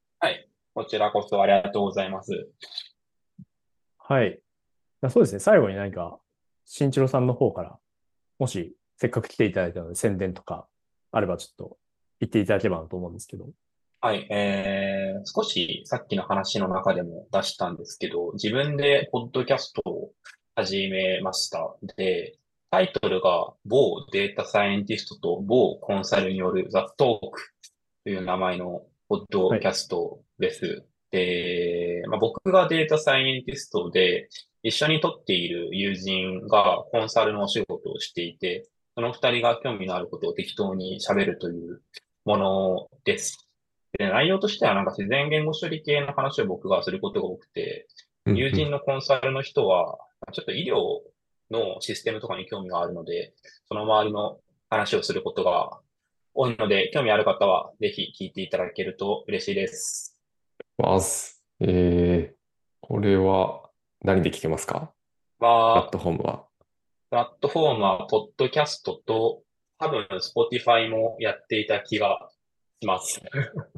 C: こちらこそありがとうございます。
A: はい。そうですね。最後に何か、新一郎さんの方から、もし、せっかく来ていただいたので、宣伝とかあれば、ちょっと言っていただければなと思うんですけど。
C: はい、えー、少しさっきの話の中でも出したんですけど、自分でポッドキャストを始めました。で、タイトルが某データサイエンティストと某コンサルによるザ・トークという名前のポッドキャストです。で、まあ、僕がデータサイエンティストで、一緒に撮っている友人がコンサルのお仕事をしていて、その二人が興味のあることを適当に喋るというものです。で、内容としてはなんか自然言語処理系の話を僕がすることが多くて、友人のコンサルの人は、ちょっと医療のシステムとかに興味があるので、その周りの話をすることが多いので、興味ある方はぜひ聞いていただけると嬉しいです。
B: ます。えー、これは何で聞けますか？プラッ
C: は、
B: トフォームは？
C: プラットフォームは、ポッドキャストと、多分、Spotify もやっていた気がします。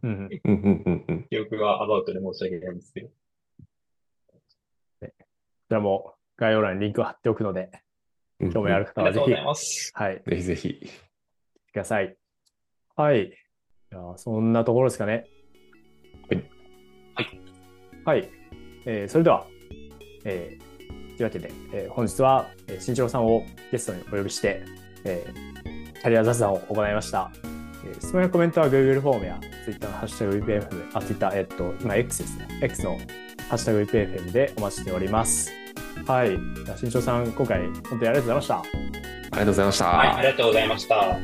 A: うん。
B: うんうんうんうん。
C: 記憶がアバウトで申し訳ないんですけど。
A: こちらも概要欄にリンクを貼っておくので、興味ある方はぜひ。はい、
B: ぜひぜひ。
A: ください。はい。じゃあ、そんなところですかね。
B: はい。
C: はい。
A: はい。えーそれでは、えーというわけで、えー本日は、えー、新一郎さんをゲストにお呼びして、えーキャリア雑談を行いました。えー質問やコメントは Google フォームや Twitter のハッシュタグ VPFM、あ、Twitter、えっと、今 X ですね。X のハッシュタグ VPFM でお待ちしております。はい。じゃあ新庄さん、今回本当にありがとうございました。
B: ありがとうございました。
C: はい、ありがとうございました。
A: はい。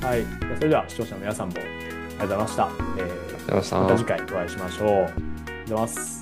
A: じゃあそれでは視聴者の皆さんもありがとうございました。えーまた次回お会いしましょう。ありがとうございます。